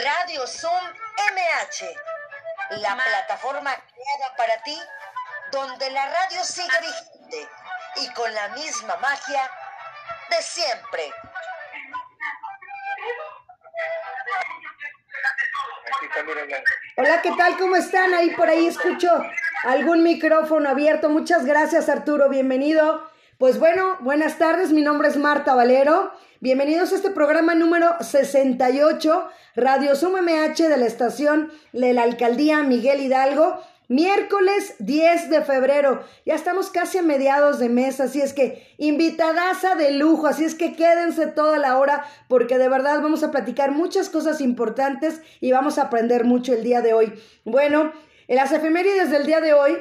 Radio Zoom MH, la plataforma creada para ti, donde la radio sigue vigente y con la misma magia de siempre. Hola, ¿qué tal? ¿Cómo están? Ahí por ahí escucho algún micrófono abierto. Muchas gracias, Arturo. Bienvenido. Pues bueno, buenas tardes. Mi nombre es Marta Valero. Bienvenidos a este programa número 68, Radio Sum MH de la estación de la Alcaldía Miguel Hidalgo. Miércoles 10 de febrero, ya estamos casi a mediados de mes, así es que invitadaza de lujo, así es que quédense toda la hora porque de verdad vamos a platicar muchas cosas importantes y vamos a aprender mucho el día de hoy. Bueno, en las efemérides del día de hoy,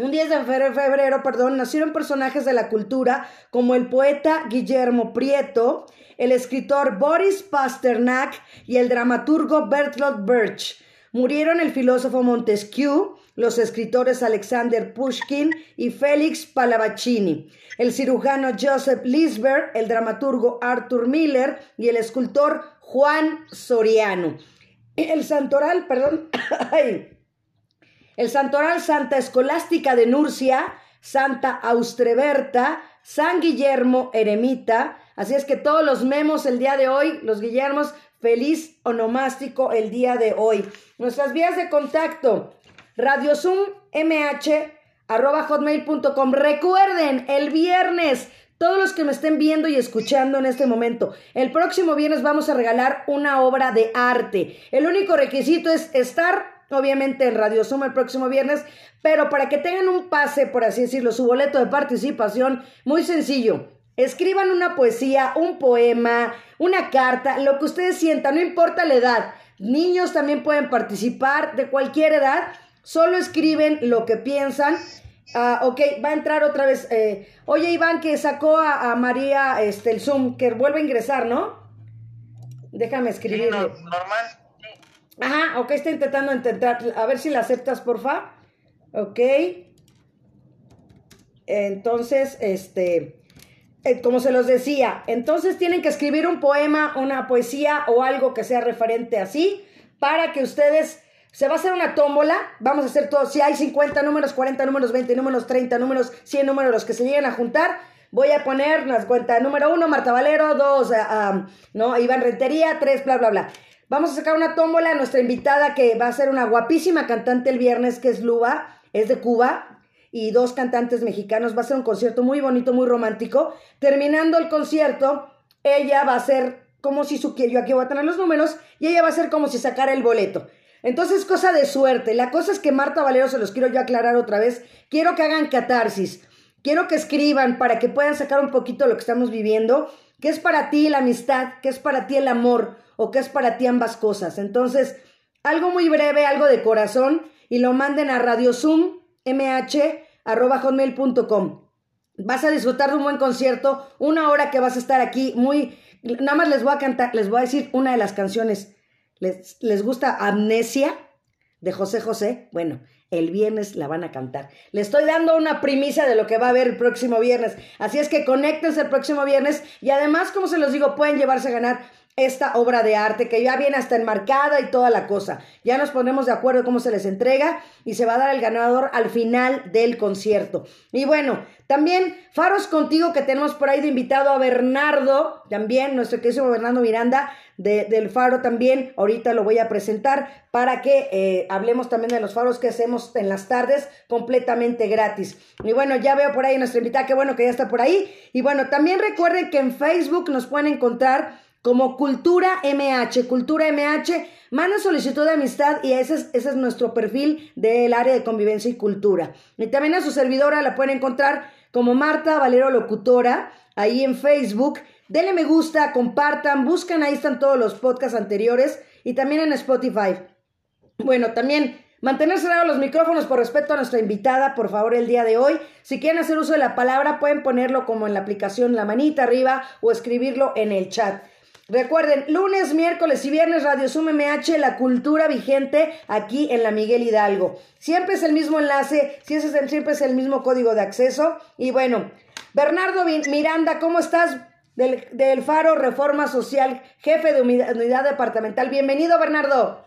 un 10 de febrero, perdón, nacieron personajes de la cultura como el poeta Guillermo Prieto, el escritor Boris Pasternak y el dramaturgo Bertolt Brecht. Murieron el filósofo Montesquieu, los escritores Alexander Pushkin y Félix Palavacini, el cirujano Joseph Lisbeth, el dramaturgo Arthur Miller y el escultor Juan Soriano. El santoral, perdón, el santoral Santa Escolástica de Nurcia, Santa Austreberta, San Guillermo Eremita. Así es que todos los memos el día de hoy, los Guillermos, feliz onomástico el día de hoy. Nuestras vías de contacto, hotmail.com. Recuerden, el viernes, todos los que me estén viendo y escuchando en este momento, el próximo viernes vamos a regalar una obra de arte. El único requisito es estar obviamente en Radio Zoom el próximo viernes, pero para que tengan un pase, por así decirlo, su boleto de participación, muy sencillo. Escriban una poesía, un poema, una carta, lo que ustedes sientan, no importa la edad. Niños también pueden participar de cualquier edad. Solo escriben lo que piensan. Ah, ok, va a entrar otra vez. Eh, oye, Iván, que sacó a, María este, el Zoom, que vuelve a ingresar, ¿no? Déjame escribirle. normal. Ajá, ok, está intentando intentar. A ver si la aceptas, porfa. Ok. Entonces, este. Eh, como se los decía, entonces tienen que escribir un poema, una poesía o algo que sea referente así para que ustedes se va a hacer una tómbola, vamos a hacer todo, si hay 50 números, 40 números, 20 números, 30 números, 100 números, los que se lleguen a juntar, voy a poner las cuentas, número uno, Marta Valero, dos, uh, no, Iván Rentería, tres, bla, bla, bla. Vamos a sacar una tómbola, nuestra invitada que va a ser una guapísima cantante el viernes, que es Luba, es de Cuba, y dos cantantes mexicanos. Va a ser un concierto muy bonito, muy romántico. Terminando el concierto, ella va a ser como si su yo aquí voy a tener los números y ella va a ser como si sacara el boleto. Entonces, cosa de suerte. La cosa es que Marta Valero, se los quiero yo aclarar otra vez, quiero que hagan catarsis. Quiero que escriban para que puedan sacar un poquito lo que estamos viviendo. ¿Qué es para ti la amistad? ¿Qué es para ti el amor? ¿O qué es para ti ambas cosas? Entonces, algo muy breve, algo de corazón y lo manden a Radio Zoom mh.hotmail.com. Vas a disfrutar de un buen concierto, una hora que vas a estar aquí muy... Nada más les voy a cantar, les voy a decir una de las canciones. ¿Les, les gusta Amnesia de José José? Bueno, el viernes la van a cantar. Le estoy dando una primicia de lo que va a haber el próximo viernes. Así es que conéctense el próximo viernes y además, como se los digo, pueden llevarse a ganar esta obra de arte que ya viene hasta enmarcada y toda la cosa. Ya nos ponemos de acuerdo cómo se les entrega y se va a dar el ganador al final del concierto. Y bueno, también Faros Contigo que tenemos por ahí de invitado a Bernardo, también nuestro querido Bernardo Miranda de, del Faro también. Ahorita lo voy a presentar para que eh, hablemos también de los faros que hacemos en las tardes completamente gratis. Y bueno, ya veo por ahí nuestra invitada, qué bueno que ya está por ahí. Y bueno, también recuerden que en Facebook nos pueden encontrar como Cultura MH. Cultura MH, manda solicitud de amistad y ese es, ese es nuestro perfil del área de convivencia y cultura. Y también a su servidora la pueden encontrar como Marta Valero Locutora, ahí en Facebook. Denle me gusta, compartan, buscan, ahí están todos los podcasts anteriores y también en Spotify. Bueno, también mantener cerrados los micrófonos por respeto a nuestra invitada, por favor, el día de hoy. Si quieren hacer uso de la palabra, pueden ponerlo como en la aplicación la manita arriba o escribirlo en el chat. Recuerden, lunes, miércoles y viernes Radio Sum MH, la cultura vigente aquí en la Miguel Hidalgo. Siempre es el mismo enlace, siempre es el mismo código de acceso. Y bueno, Bernardo Miranda, ¿cómo estás? del Faro Reforma Social, jefe de unidad departamental. Bienvenido, Bernardo.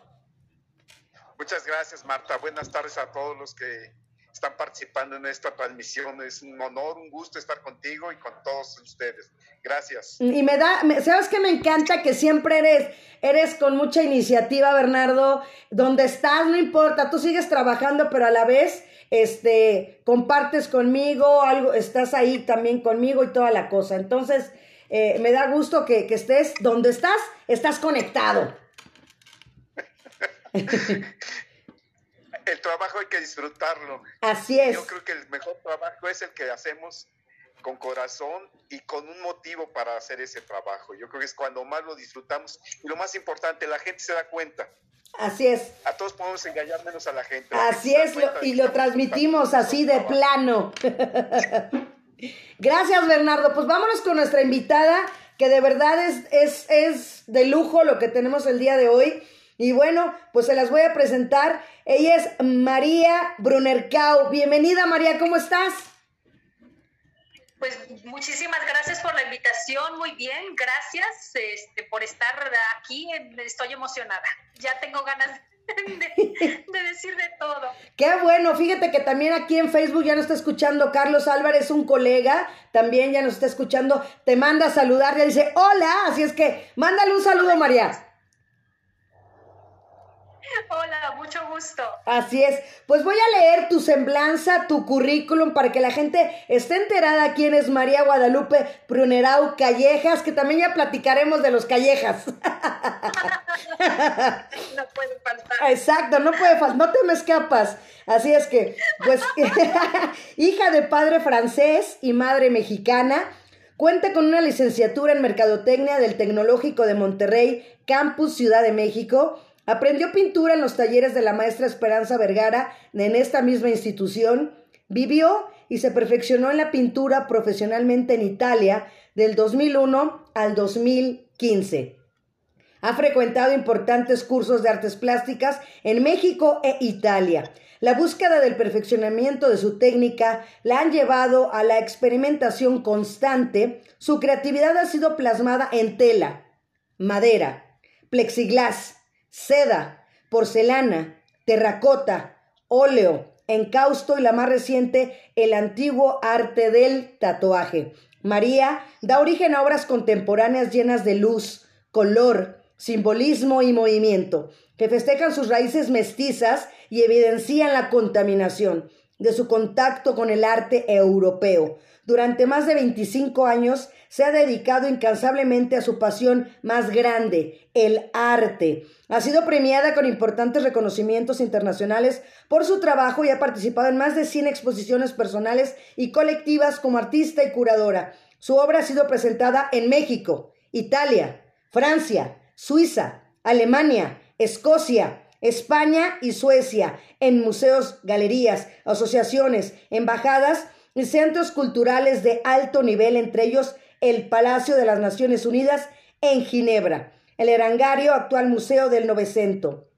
Muchas gracias, Marta. Buenas tardes a todos los que están participando en esta transmisión. Es un honor, un gusto estar contigo y con todos ustedes. Gracias. Y me da, sabes que me encanta que siempre eres, eres con mucha iniciativa, Bernardo. Donde estás, no importa, tú sigues trabajando, pero a la vez, este, compartes conmigo, algo, estás ahí también conmigo y toda la cosa. Entonces, eh, me da gusto que, que estés donde estás, estás conectado. trabajo hay que disfrutarlo. Así es. Yo creo que el mejor trabajo es el que hacemos con corazón y con un motivo para hacer ese trabajo. Yo creo que es cuando más lo disfrutamos y lo más importante, la gente se da cuenta. Así es. A todos podemos engañar menos a la gente. así es, y lo transmitimos así de plano. Gracias, Bernardo. Pues vámonos con nuestra invitada, que de verdad es, es, es de lujo lo que tenemos el día de hoy. Y bueno, pues se las voy a presentar. Ella es María Brunercau. Bienvenida María, ¿cómo estás? Pues muchísimas gracias por la invitación, muy bien, gracias este, por estar aquí, estoy emocionada, ya tengo ganas de, de, decir de todo. Qué bueno, fíjate que también aquí en Facebook ya nos está escuchando Carlos Álvarez, un colega, también ya nos está escuchando, te manda a saludar, ya dice hola, así es que mándale un saludo María. Hola, mucho gusto. Así es. Pues voy a leer tu semblanza, tu currículum, para que la gente esté enterada quién es María Guadalupe Prunerau Callejas, que también ya platicaremos de los Callejas. no puede faltar. Exacto, no puede faltar, no te me escapas. Así es que, pues, hija de padre francés y madre mexicana, cuenta con una licenciatura en Mercadotecnia del Tecnológico de Monterrey, Campus Ciudad de México Aprendió pintura en los talleres de la maestra Esperanza Vergara en esta misma institución. Vivió y se perfeccionó en la pintura profesionalmente en Italia del 2001 al 2015. Ha frecuentado importantes cursos de artes plásticas en México e Italia. La búsqueda del perfeccionamiento de su técnica la han llevado a la experimentación constante. Su creatividad ha sido plasmada en tela, madera, plexiglas, seda, porcelana, terracota, óleo, encausto y la más reciente, el antiguo arte del tatuaje. María da origen a obras contemporáneas llenas de luz, color, simbolismo y movimiento, que festejan sus raíces mestizas y evidencian la contaminación de su contacto con el arte europeo. Durante más de 25 años se ha dedicado incansablemente a su pasión más grande, el arte. Ha sido premiada con importantes reconocimientos internacionales por su trabajo y ha participado en más de 100 exposiciones personales y colectivas como artista y curadora. Su obra ha sido presentada en México, Italia, Francia, Suiza, Alemania, Escocia, España y Suecia, en museos, galerías, asociaciones, embajadas y centros culturales de alto nivel, entre ellos el Palacio de las Naciones Unidas en Ginebra, el Erangario, actual Museo del Novecento,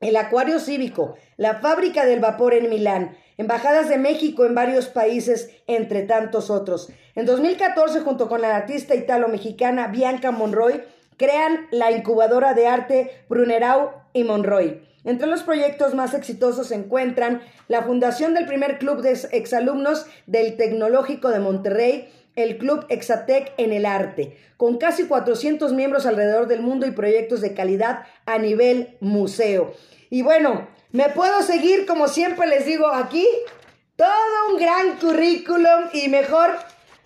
el Acuario Cívico, la Fábrica del Vapor en Milán, embajadas de México en varios países, entre tantos otros. En 2014, junto con la artista italo-mexicana Bianca Monroy, crean la incubadora de arte Brunerau y Monroy. Entre los proyectos más exitosos se encuentran la fundación del primer club de exalumnos del Tecnológico de Monterrey, el Club Exatec en el arte, con casi 400 miembros alrededor del mundo y proyectos de calidad a nivel museo. Y bueno, me puedo seguir como siempre les digo aquí, todo un gran currículum y mejor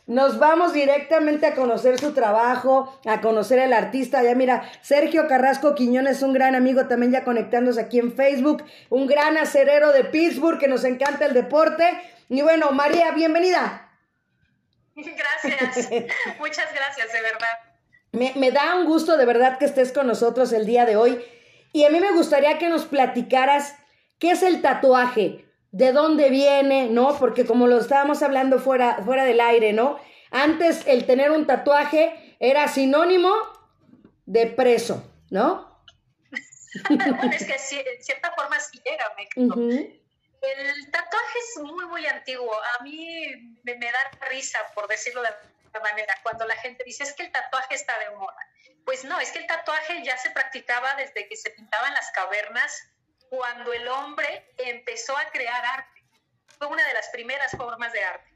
nos vamos directamente a conocer su trabajo, a conocer al artista. Ya mira, Sergio Carrasco Quiñones, un gran amigo también ya conectándose aquí en Facebook, un gran acerero de Pittsburgh que nos encanta el deporte. Y bueno, María, bienvenida. Gracias, muchas gracias, de verdad. Me, me da un gusto de verdad que estés con nosotros el día de hoy. Y a mí me gustaría que nos platicaras qué es el tatuaje, de dónde viene, ¿no? Porque como lo estábamos hablando fuera, fuera del aire, ¿no? Antes el tener un tatuaje era sinónimo de preso, ¿no? es que en cierta forma sí era, me El tatuaje es muy, muy antiguo. A mí me, da risa, por decirlo de manera cuando la gente dice es que el tatuaje está de moda. Pues no, es que el tatuaje ya se practicaba desde que se pintaban las cavernas, cuando el hombre empezó a crear arte. Fue una de las primeras formas de arte.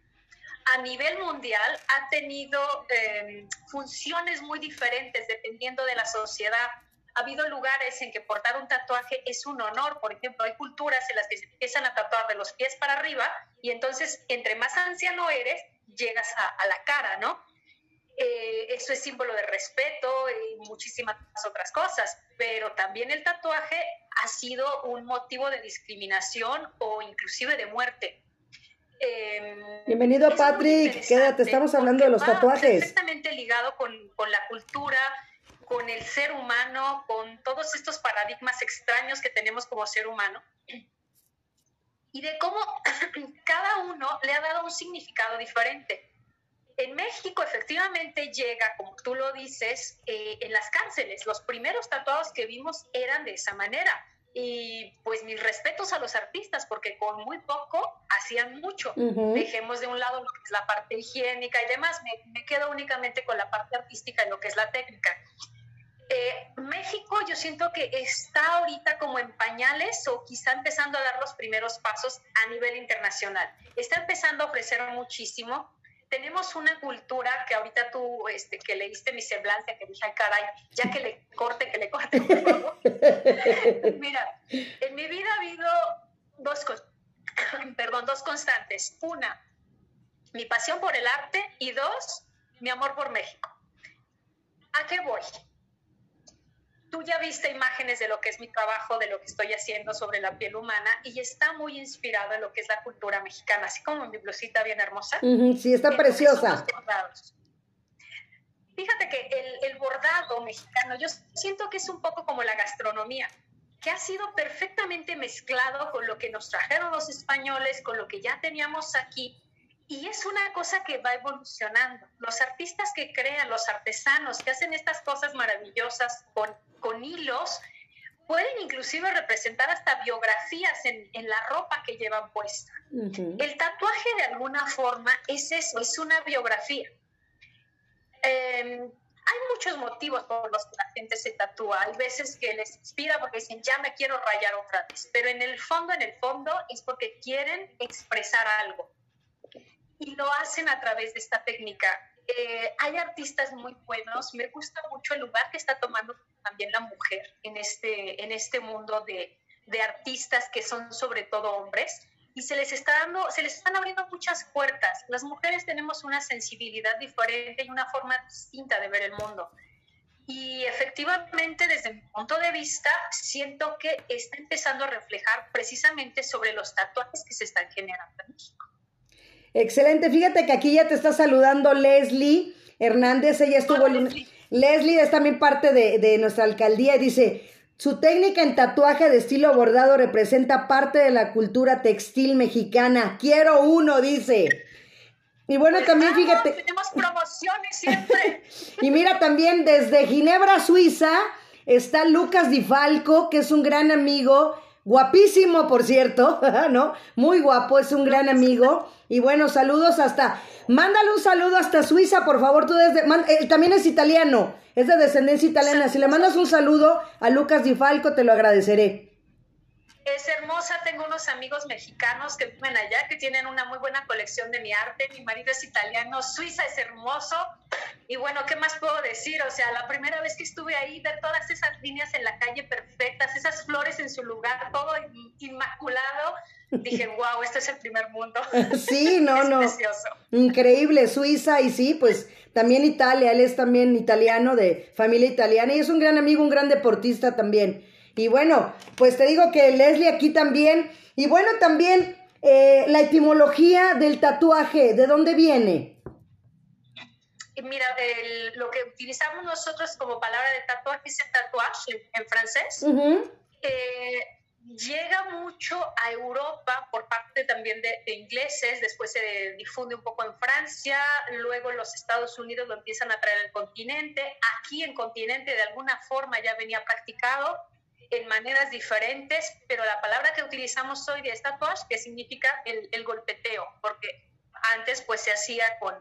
A nivel mundial ha tenido eh, funciones muy diferentes dependiendo de la sociedad ha habido lugares en que portar un tatuaje es un honor. Por ejemplo, hay culturas en las que se empiezan a tatuar de los pies para arriba y entonces entre más anciano eres, llegas a, la cara, ¿no? Eh, eso es símbolo de respeto y muchísimas otras cosas, pero también el tatuaje ha sido un motivo de discriminación o inclusive de muerte. Em, Bienvenido Patrick, quédate, estamos hablando de los tatuajes. Perfectamente ligado con, con la cultura, con el ser humano, con todos estos paradigmas extraños que tenemos como ser humano, y de cómo cada uno le ha dado un significado diferente. En México efectivamente llega, como tú lo dices, eh, en las cárceles. Los primeros tatuados que vimos eran de esa manera. Y pues mis respetos a los artistas, porque con muy poco hacían mucho. Dejemos de un lado lo que es la parte higiénica y demás. Me, me quedo únicamente con la parte artística y lo que es la técnica. Eh, México yo siento que está ahorita como en pañales o quizá empezando a dar los primeros pasos a nivel internacional. Está empezando a ofrecer muchísimo. Tenemos una cultura que ahorita tú, este, que leíste mi semblanza, que dije, ay, caray, ya que le corte, que le corte, por favor. Mira, en mi vida ha habido dos, perdón, dos constantes. Una, mi pasión por el arte y dos, mi amor por México. ¿A qué voy? Tú ya viste imágenes de lo que es mi trabajo, de lo que estoy haciendo sobre la piel humana y está muy inspirado en lo que es la cultura mexicana, así como mi blusita bien hermosa. sí, está preciosa. Fíjate que el, el bordado mexicano, yo siento que es un poco como la gastronomía, que ha sido perfectamente mezclado con lo que nos trajeron los españoles, con lo que ya teníamos aquí y es una cosa que va evolucionando. Los artistas que crean, los artesanos que hacen estas cosas maravillosas con, con hilos, pueden inclusive representar hasta biografías en, en la ropa que llevan puesta. El tatuaje de alguna forma es eso, es una biografía. Em, hay muchos motivos por los que la gente se tatúa. Hay veces que les inspira porque dicen, ya me quiero rayar otra vez. Pero en el fondo, en el fondo, es porque quieren expresar algo y lo hacen a través de esta técnica. Eh, hay artistas muy buenos, me gusta mucho el lugar que está tomando también la mujer en este, en este mundo de, de artistas que son sobre todo hombres y se les está dando, se les están abriendo muchas puertas. Las mujeres tenemos una sensibilidad diferente y una forma distinta de ver el mundo. Y efectivamente, desde mi punto de vista, siento que está empezando a reflejar precisamente sobre los tatuajes que se están generando en México. Excelente, fíjate que aquí ya te está saludando Leslie Hernández, ella estuvo... Leslie. es también parte de, de nuestra alcaldía y dice, su técnica en tatuaje de estilo bordado representa parte de la cultura textil mexicana. Quiero uno, dice. Y bueno, pues también fíjate. Tenemos promociones siempre. y mira también desde Ginebra, Suiza, está Lucas Di Falco, que es un gran amigo guapísimo, por cierto, ¿no? Muy guapo, es un gran amigo. Y bueno, saludos hasta, mándale un saludo hasta Suiza, por favor, tú desde, él también es italiano, es de descendencia italiana. Si le mandas un saludo a Lucas Di Falco, te lo agradeceré. Es hermosa, tengo unos amigos mexicanos que viven allá, que tienen una muy buena colección de mi arte. Mi marido es italiano, Suiza es hermoso. Y bueno, ¿qué más puedo decir? O sea, la primera vez que estuve ahí, ver todas esas líneas en la calle perfectas, esas flores en su lugar, todo inmaculado, dije, wow, este es el primer mundo. Sí, no, no. Precioso. Increíble, Suiza y sí, pues también Italia, él es también italiano, de familia italiana y es un gran amigo, un gran deportista también. Y bueno, pues te digo que Leslie aquí también. Y bueno, también eh, la etimología del tatuaje, ¿de dónde viene? Mira, lo que utilizamos nosotros como palabra de tatuaje es el tatuaje en, francés. Eh, llega mucho a Europa por parte también de, de, ingleses, después se difunde un poco en Francia, luego los Estados Unidos lo empiezan a traer al continente, aquí en continente de alguna forma ya venía practicado, en maneras diferentes, pero la palabra que utilizamos hoy de tatuaje, que significa el, golpeteo, porque antes pues se hacía con,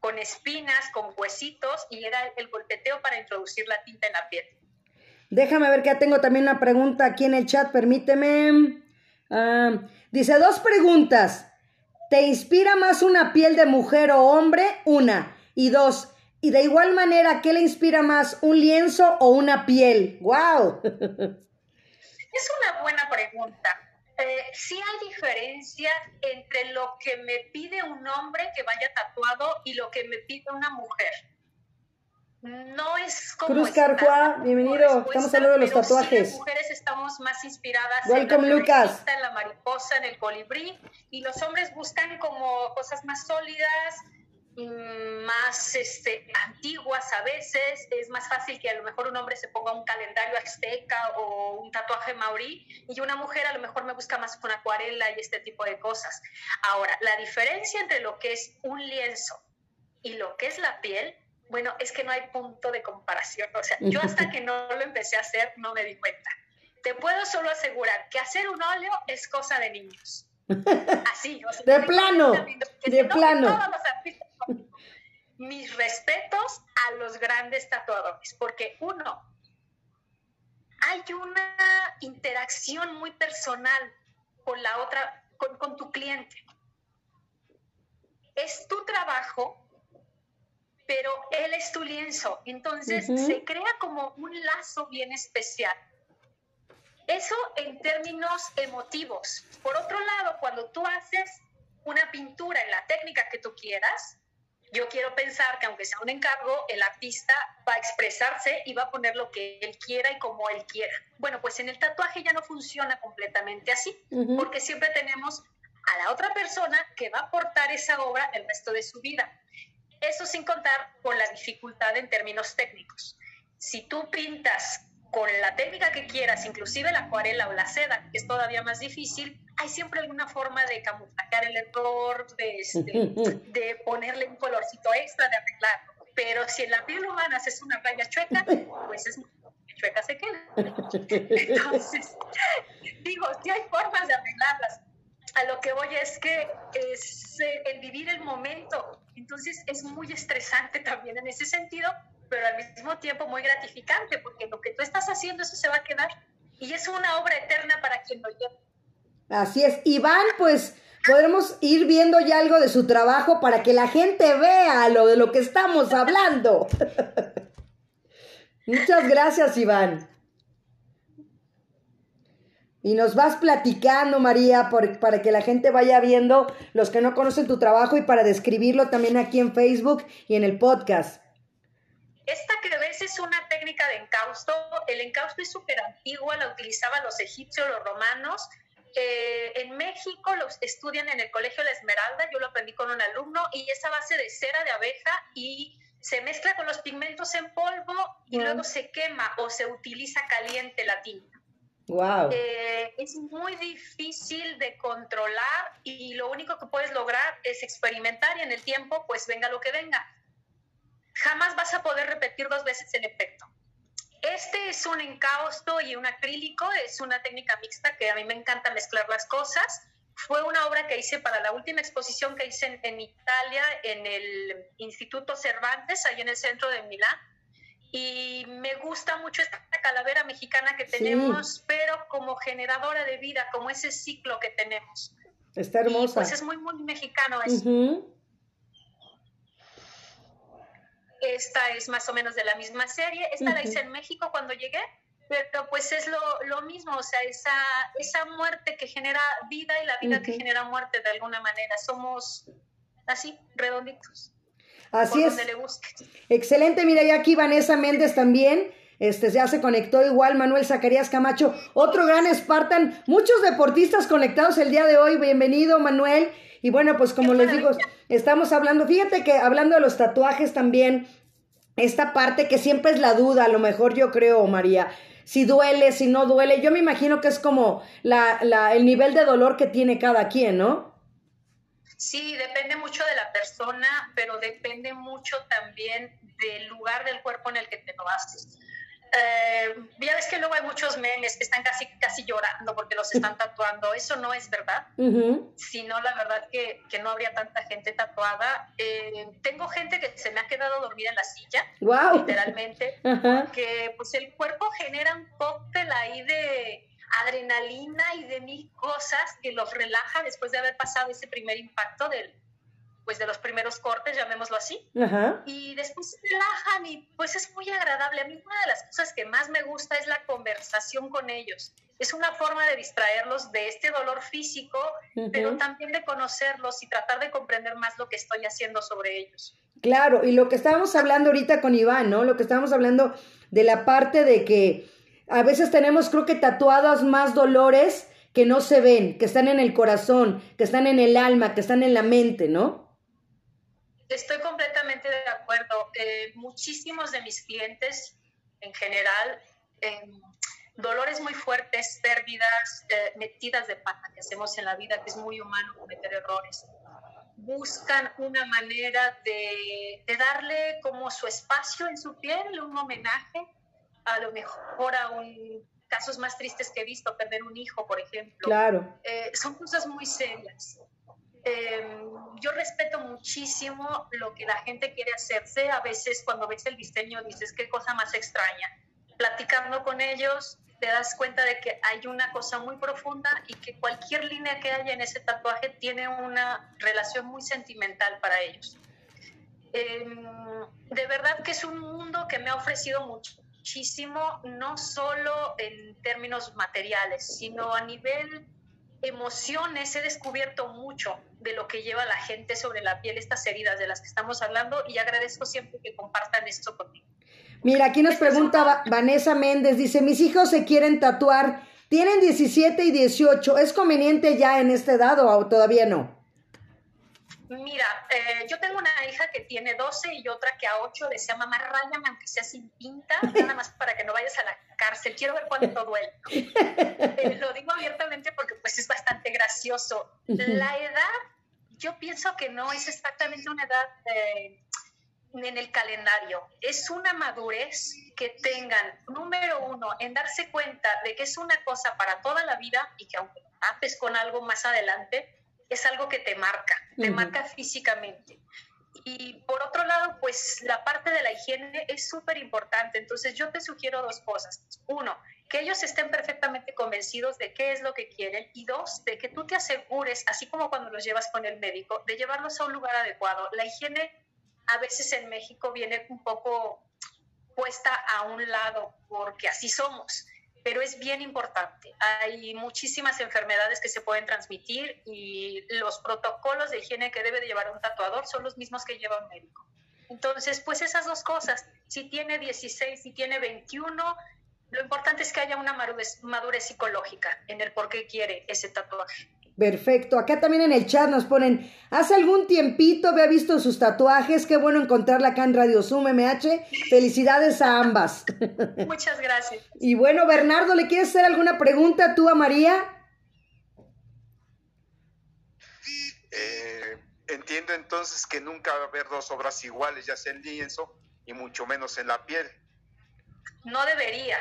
con espinas, con huesitos, y era el golpeteo para introducir la tinta en la piel. Déjame ver que ya tengo también una pregunta aquí en el chat, permíteme. Ah, dice dos preguntas. ¿Te inspira más una piel de mujer o hombre? Una. Y dos. Y de igual manera, ¿qué le inspira más, un lienzo o una piel? ¡Wow! Es una buena pregunta. Eh, sí hay diferencia entre lo que me pide un hombre que vaya tatuado y lo que me pide una mujer. No es como. Cruz Carcua, bienvenido. Estamos hablando de los tatuajes. las mujeres estamos más inspiradas Welcome, en, la Lucas. en la mariposa, en el colibrí, y los hombres buscan como cosas más sólidas, más este, antiguas a veces. Es más fácil que a lo mejor un hombre se ponga un calendario azteca o un tatuaje maurí, y una mujer a lo mejor me busca más con acuarela y este tipo de cosas. Ahora, la diferencia entre lo que es un lienzo y lo que es la piel bueno, es que no hay punto de comparación. O sea, yo hasta que no lo empecé a hacer no me di cuenta. Te puedo solo asegurar que hacer un óleo es cosa de niños. Así, o sea, de plano, de plano. Mis respetos a los grandes tatuadores, porque uno, hay una interacción muy personal con la otra, con, con tu cliente. Es tu trabajo pero él es tu lienzo. Entonces se crea como un lazo bien especial. Eso en términos emotivos. Por otro lado, cuando tú haces una pintura en la técnica que tú quieras, yo quiero pensar que aunque sea un encargo, el artista va a expresarse y va a poner lo que él quiera y como él quiera. Bueno, pues en el tatuaje ya no funciona completamente así, porque siempre tenemos a la otra persona que va a aportar esa obra el resto de su vida. Eso sin contar con la dificultad en términos técnicos. Si tú pintas con la técnica que quieras, inclusive la acuarela o la seda, que es todavía más difícil, hay siempre alguna forma de camuflajear el error, de, este, de ponerle un colorcito extra, de arreglarlo. Pero si en la piel humana haces una raya chueca, pues es chueca se queda. Entonces, digo, sí hay formas de arreglarlas. A lo que voy es que es eh, el vivir el momento, entonces es muy estresante también en ese sentido, pero al mismo tiempo muy gratificante, porque lo que tú estás haciendo, eso se va a quedar. Y es una obra eterna para quien lo lleva. Así es. Iván, pues podremos ir viendo ya algo de su trabajo para que la gente vea lo de lo que estamos hablando. Muchas gracias, Iván. Y nos vas platicando, María, para que la gente vaya viendo los que no conocen tu trabajo y para describirlo también aquí en Facebook y en el podcast. Esta que ves es una técnica de encausto. El encausto es súper antigua, la utilizaban los egipcios, los romanos. Eh, en México los estudian en el Colegio La Esmeralda, yo lo aprendí con un alumno, y esa base de cera de abeja y se mezcla con los pigmentos en polvo y luego se quema o se utiliza caliente la tinta. Wow. Eh, es muy difícil de controlar y lo único que puedes lograr es experimentar y en el tiempo, pues venga lo que venga. Jamás vas a poder repetir dos veces el efecto. Este es un encausto y un acrílico, es una técnica mixta que a mí me encanta mezclar las cosas. Fue una obra que hice para la última exposición que hice en, en Italia, en el Instituto Cervantes, ahí en el centro de Milán y me gusta mucho esta calavera mexicana que tenemos, pero como generadora de vida, como ese ciclo que tenemos. Está hermosa. Y pues es muy, muy mexicano eso. Esta es más o menos de la misma serie. Esta la hice en México cuando llegué, pero pues es lo, lo, mismo, o sea, esa, esa muerte que genera vida y la vida que genera muerte de alguna manera. Somos así, redonditos. Así es. Excelente, mira, y aquí Vanessa Méndez también. Este ya se conectó igual Manuel Zacarías Camacho, otro gran Spartan, muchos deportistas conectados el día de hoy. Bienvenido, Manuel. Y bueno, pues como les digo, estamos hablando, fíjate que hablando de los tatuajes también, esta parte que siempre es la duda, a lo mejor yo creo, María, si duele, si no duele, yo me imagino que es como la, la, el nivel de dolor que tiene cada quien, ¿no? Sí, depende mucho de la persona, pero depende mucho también del lugar del cuerpo en el que te lo haces. Eh, ya ves que luego hay muchos memes que están casi, casi llorando porque los están tatuando. Eso no es verdad. Sino la verdad que, que, no habría tanta gente tatuada. Eh, tengo gente que se me ha quedado dormida en la silla, literalmente, que pues el cuerpo genera un cóctel ahí de adrenalina y de mil cosas que los relaja después de haber pasado ese primer impacto del, pues de los primeros cortes, llamémoslo así, y después se relajan y pues es muy agradable. A mí una de las cosas que más me gusta es la conversación con ellos. Es una forma de distraerlos de este dolor físico, pero también de conocerlos y tratar de comprender más lo que estoy haciendo sobre ellos. Claro, y lo que estábamos hablando ahorita con Iván, ¿no? Lo que estábamos hablando de la parte de que a veces tenemos, creo que tatuados más dolores que no se ven, que están en el corazón, que están en el alma, que están en la mente, ¿no? Estoy completamente de acuerdo. Eh, muchísimos de mis clientes en general, dolores muy fuertes, pérdidas, eh, metidas de pata que hacemos en la vida, que es muy humano cometer errores, buscan una manera de, de darle como su espacio en su piel, un homenaje, a lo mejor a un casos más tristes que he visto, perder un hijo, por ejemplo. Claro. Eh, son cosas muy serias. Em, yo respeto muchísimo lo que la gente quiere hacerse. A veces cuando ves el diseño dices, qué cosa más extraña. Platicando con ellos te das cuenta de que hay una cosa muy profunda y que cualquier línea que haya en ese tatuaje tiene una relación muy sentimental para ellos. Em, de verdad que es un mundo que me ha ofrecido muchísimo, no solo en términos materiales, sino a nivel emociones he descubierto mucho de lo que lleva la gente sobre la piel, estas heridas de las que estamos hablando, y agradezco siempre que compartan esto conmigo. Mira, aquí nos pregunta Vanessa Méndez, dice, mis hijos se quieren tatuar, tienen 17 y 18, ¿es conveniente ya en esta edad o todavía no? Mira, eh, yo tengo una hija que tiene 12 y otra que a 8 decía, mamá, ráyame aunque sea sin pinta, nada más para que no vayas a la cárcel, quiero ver cuánto duele. Eh, lo digo abiertamente porque pues es bastante gracioso. La edad, yo pienso que no es exactamente una edad eh, en el calendario, es una madurez que tengan, número uno, en darse cuenta de que es una cosa para toda la vida y que aunque haces con algo más adelante, es algo que te marca, te marca físicamente. Y por otro lado, pues la parte de la higiene es súper importante. Entonces yo te sugiero dos cosas. Uno, que ellos estén perfectamente convencidos de qué es lo que quieren. Y dos, de que tú te asegures, así como cuando los llevas con el médico, de llevarlos a un lugar adecuado. La higiene a veces en México viene un poco puesta a un lado porque así somos pero es bien importante. Hay muchísimas enfermedades que se pueden transmitir y los protocolos de higiene que debe de llevar un tatuador son los mismos que lleva un médico. Entonces, pues esas dos cosas, si tiene 16, si tiene 21, lo importante es que haya una madurez, madurez psicológica en el por qué quiere ese tatuaje. Perfecto. Acá también en el chat nos ponen, hace algún tiempito había visto sus tatuajes, qué bueno encontrarla acá en Radio Zoom MH. Felicidades a ambas. Muchas gracias. y bueno, Bernardo, ¿le quieres hacer alguna pregunta tú a María? Eh, entiendo entonces que nunca va a haber dos obras iguales, ya sea en lienzo y mucho menos en la piel. No debería.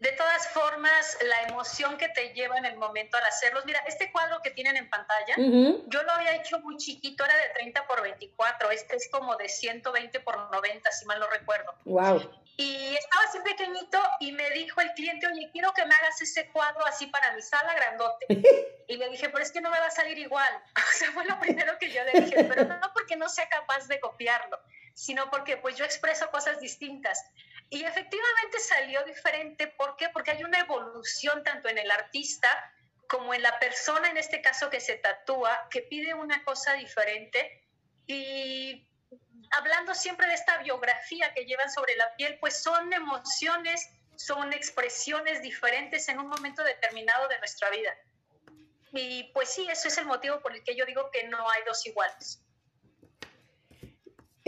De todas formas, la emoción que te lleva en el momento al hacerlos. Mira, este cuadro que tienen en pantalla, yo lo había hecho muy chiquito, era de 30 por 24. Este es como de 120 por 90, si mal no recuerdo. Wow. Y estaba así pequeñito y me dijo el cliente, oye, quiero que me hagas ese cuadro así para mi sala grandote. y le dije, pero es que no me va a salir igual. O sea, fue lo primero que yo le dije, pero no porque no sea capaz de copiarlo, sino porque pues yo expreso cosas distintas. Y efectivamente salió diferente. ¿Por qué? Porque hay una evolución tanto en el artista como en la persona, en este caso que se tatúa, que pide una cosa diferente. Y hablando siempre de esta biografía que llevan sobre la piel, pues son emociones, son expresiones diferentes en un momento determinado de nuestra vida. Y pues sí, eso es el motivo por el que yo digo que no hay dos iguales.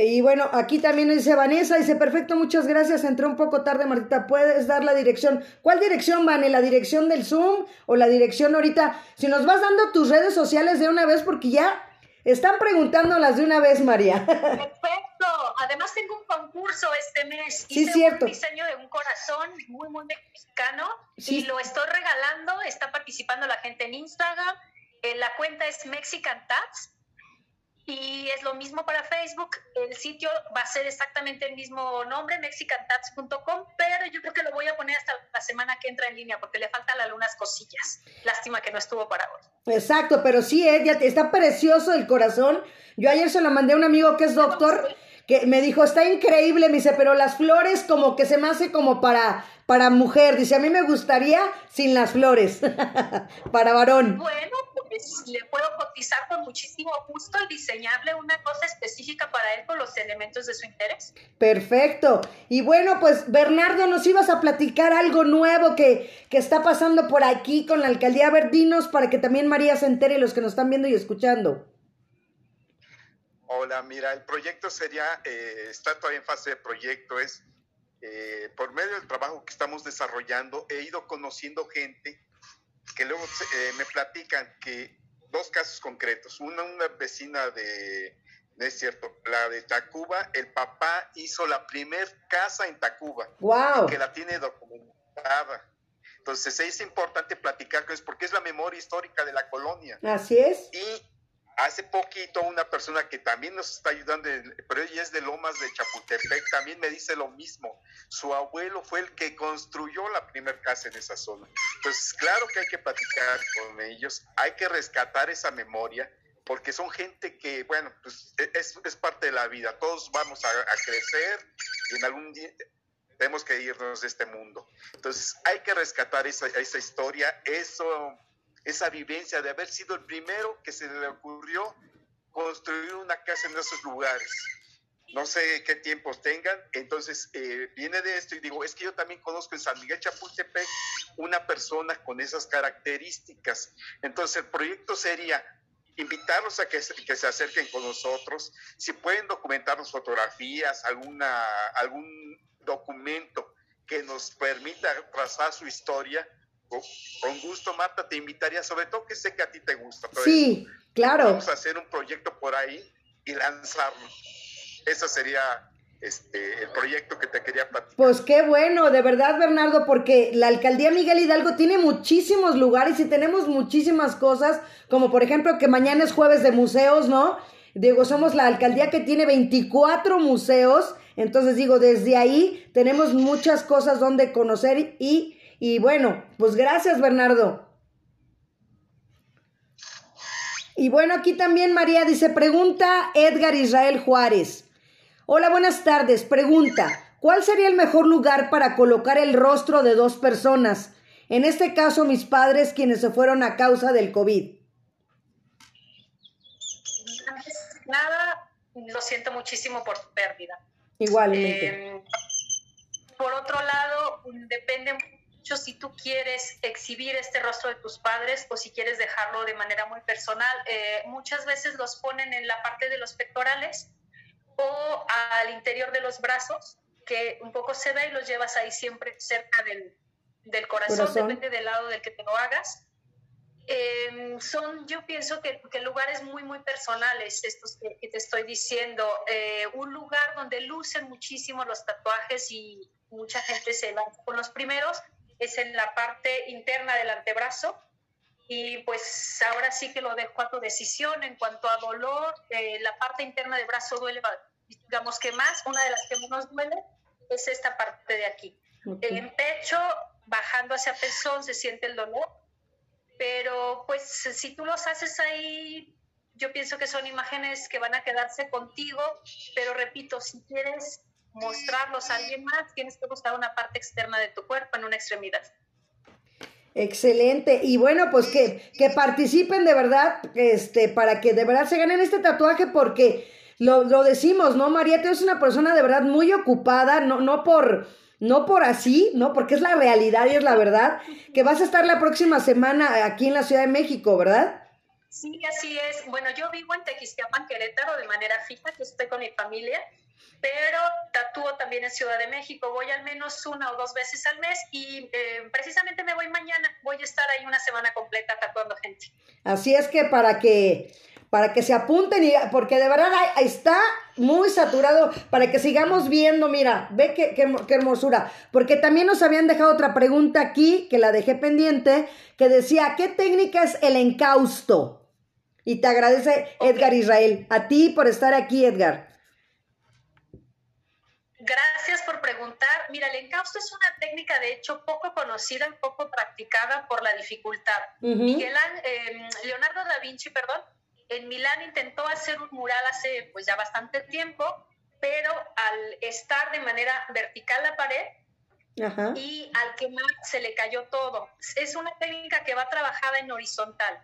Y bueno, aquí también dice Vanessa, dice, perfecto, muchas gracias, entré un poco tarde, Martita, ¿puedes dar la dirección? ¿Cuál dirección, Vane? ¿La dirección del Zoom o la dirección ahorita? Si nos vas dando tus redes sociales de una vez, porque ya están preguntándolas de una vez, María. Perfecto, además tengo un concurso este mes. Sí, Hice cierto. un diseño de un corazón muy, muy mexicano y lo estoy regalando. Está participando la gente en Instagram. Eh, la cuenta es Mexican Tats y es lo mismo para Facebook. El sitio va a ser exactamente el mismo nombre, mexicantats.com, pero yo creo que lo voy a poner hasta la semana que entra en línea porque le faltan algunas cosillas. Lástima que no estuvo para hoy. Exacto, pero sí, eh, está precioso el corazón. Yo ayer se lo mandé a un amigo que es doctor que me dijo, está increíble, me dice, pero las flores como que se me hace como para, para mujer. Dice, a mí me gustaría sin las flores, para varón. Bueno, pues le puedo cotizar con muchísimo gusto y diseñarle una cosa específica para él con los elementos de su interés. Perfecto. Y bueno, pues Bernardo, nos ibas a platicar algo nuevo que, que está pasando por aquí con la alcaldía Verdinos para que también María se entere y los que nos están viendo y escuchando. Hola, mira, el proyecto sería, eh, está todavía en fase de proyecto, es eh, por medio del trabajo que estamos desarrollando, he ido conociendo gente que luego eh, me platican que dos casos concretos, una, una vecina de, no es cierto, la de Tacuba, el papá hizo la primer casa en Tacuba, wow. que la tiene documentada. Entonces es importante platicar con eso porque es la memoria histórica de la colonia. Así es. Y Hace poquito una persona que también nos está ayudando, pero ella es de Lomas de Chapultepec, también me dice lo mismo. Su abuelo fue el que construyó la primera casa en esa zona. Entonces, claro que hay que platicar con ellos, hay que rescatar esa memoria, porque son gente que, bueno, pues e, es, es parte de la vida. Todos vamos a, a crecer y en algún día tenemos que irnos de este mundo. Entonces, hay que rescatar esa, esa historia, eso esa vivencia de haber sido el primero que se le ocurrió construir una casa en esos lugares. No sé qué tiempos tengan, entonces eh, viene de esto y digo, es que yo también conozco en San Miguel Chapultepec una persona con esas características. Entonces el proyecto sería invitarlos a que, que se acerquen con nosotros, si pueden documentarnos fotografías, alguna, algún documento que nos permita trazar su historia, con gusto, Marta, te invitaría, sobre todo que sé que a ti te gusta. sí, claro. Vamos a hacer un proyecto por ahí y lanzarlo. Ese sería este, el proyecto que te quería platicar. Pues qué bueno, de verdad, Bernardo, porque la alcaldía Miguel Hidalgo tiene muchísimos lugares y tenemos muchísimas cosas, como por ejemplo que mañana es jueves de museos, ¿no? Digo, somos la alcaldía que tiene 24 museos, entonces digo, desde ahí tenemos muchas cosas donde conocer y y bueno, pues gracias Bernardo. Y bueno, aquí también María dice, pregunta Edgar Israel Juárez. Hola, buenas tardes. Pregunta, ¿cuál sería el mejor lugar para colocar el rostro de dos personas? En este caso, mis padres, quienes se fueron a causa del COVID. Nada, lo siento muchísimo por tu pérdida. Igualmente. Eh, por otro lado, depende si tú quieres exhibir este rostro de tus padres o si quieres dejarlo de manera muy personal. Eh, muchas veces los ponen en la parte de los pectorales o al interior de los brazos, que un poco se ve y los llevas ahí siempre cerca del, del corazón, depende del lado del que te lo hagas. Em, son, yo pienso que, que, lugares muy, muy personales, estos que, te estoy diciendo. Eh, un lugar donde lucen muchísimo los tatuajes y mucha gente se va con los primeros es en la parte interna del antebrazo. Y pues ahora sí que lo dejo a tu decisión en cuanto a dolor. Eh, la parte interna del brazo duele, digamos que más. Una de las que menos duele es esta parte de aquí. En pecho, bajando hacia pezón, se siente el dolor. Pero pues si tú los haces ahí, yo pienso que son imágenes que van a quedarse contigo. Pero repito, si quieres mostrarlos a alguien más, tienes que buscar una parte externa de tu cuerpo en una extremidad. Excelente. Y bueno, pues que, que participen de verdad, este, para que de verdad se ganen este tatuaje, porque lo, lo decimos, ¿no? María, tú eres una persona de verdad muy ocupada, no, no por, no por así, ¿no? Porque es la realidad y es la verdad, que vas a estar la próxima semana aquí en la Ciudad de México, ¿verdad? Sí, así es. Bueno, yo vivo en Tequisquiapan, Querétaro, de manera fija, que estoy con mi familia pero tatúo también en Ciudad de México. Voy al menos una o dos veces al mes y eh, precisamente me voy mañana. Voy a estar ahí una semana completa tatuando gente. Así es que para que para que se apunten y porque de verdad está muy saturado para que sigamos viendo, mira, ve qué, qué, hermosura, porque también nos habían dejado otra pregunta aquí que la dejé pendiente, que decía, ¿qué técnica es el encausto? Y te agradece Edgar Israel, a ti por estar aquí, Edgar. Gracias por preguntar. Mira, el encausto es una técnica, de hecho, poco conocida y poco practicada por la dificultad. Miguel, eh, Leonardo da Vinci, perdón, en Milán intentó hacer un mural hace pues ya bastante tiempo, pero al estar de manera vertical la pared y al quemar se le cayó todo. Es una técnica que va trabajada en horizontal.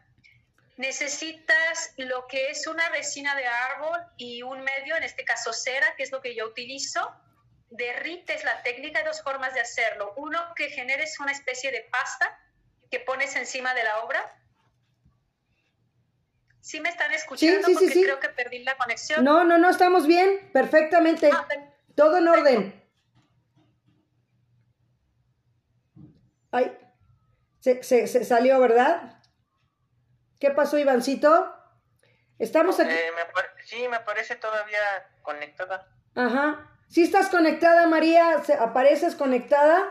Necesitas lo que es una resina de árbol y un medio, en este caso cera, que es lo que yo utilizo. Derrites la técnica, hay dos formas de hacerlo. Uno, que generes una especie de pasta que pones encima de la obra ¿Sí me están escuchando? Sí, sí, Porque sí, creo que perdí la conexión. No, no, no, estamos bien, perfectamente. Ah, Todo en orden. Ay, se, se, se, salió, ¿verdad? ¿Qué pasó, Ivancito? Estamos aquí. Eh, sí, me aparece todavía conectada. Ajá. ¿Sí estás conectada, María? ¿Apareces conectada?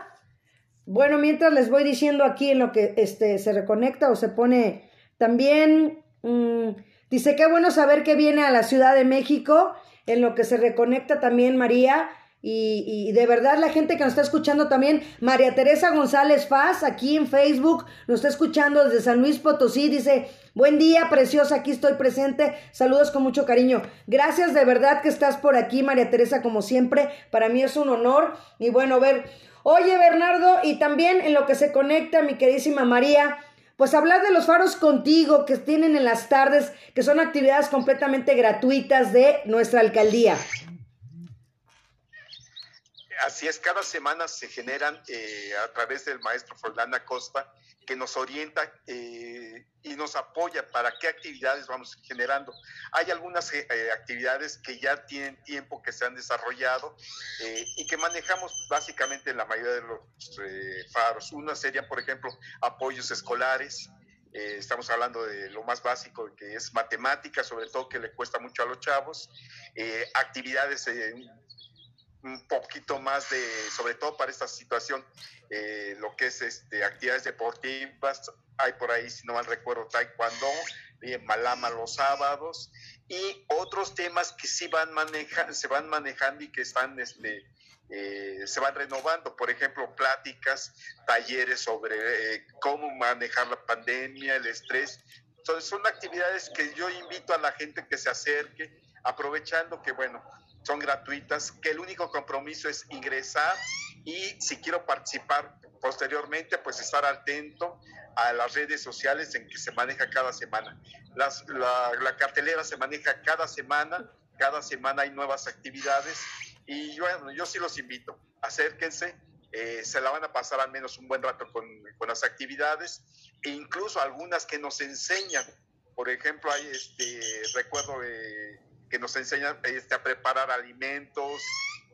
Bueno, mientras les voy diciendo aquí en lo que este, se reconecta o se pone también Mm, dice, qué bueno saber que viene a la Ciudad de México, en lo que se reconecta también María. Y, de verdad la gente que nos está escuchando también, María Teresa González Faz, aquí en Facebook, nos está escuchando desde San Luis Potosí, dice, buen día, preciosa, aquí estoy presente, saludos con mucho cariño. Gracias de verdad que estás por aquí, María Teresa, como siempre, para mí es un honor. Y bueno, ver, oye Bernardo, y también en lo que se conecta, mi queridísima María, pues hablar de los faros contigo que tienen en las tardes, que son actividades completamente gratuitas de nuestra alcaldía. Así es, cada semana se generan eh, a través del maestro Fernanda Costa, que nos orienta eh, y nos apoya para qué actividades vamos generando. Hay algunas eh, actividades que ya tienen tiempo que se han desarrollado y que manejamos básicamente en la mayoría de los faros. Una sería, por ejemplo, apoyos escolares. estamos hablando de lo más básico, que es matemática, sobre todo que le cuesta mucho a los chavos. actividades un poquito más de, sobre todo para esta situación, eh, lo que es este, actividades deportivas, hay por ahí, si no mal recuerdo, taekwondo, bien malama los sábados, y otros temas que sí van maneja, se van manejando y que están, este, eh, se van renovando, por ejemplo, pláticas, talleres sobre eh, cómo manejar la pandemia, el estrés. Entonces, son actividades que yo invito a la gente que se acerque, aprovechando que, bueno, son gratuitas, que el único compromiso es ingresar y si quiero participar posteriormente, pues estar atento a las redes sociales en que se maneja cada semana. Las, la, cartelera se maneja cada semana, cada semana hay nuevas actividades y bueno, yo sí los invito, acérquense, eh, se la van a pasar al menos un buen rato con, con, las actividades e incluso algunas que nos enseñan. Por ejemplo, hay este, recuerdo de que nos enseñan este, a preparar alimentos,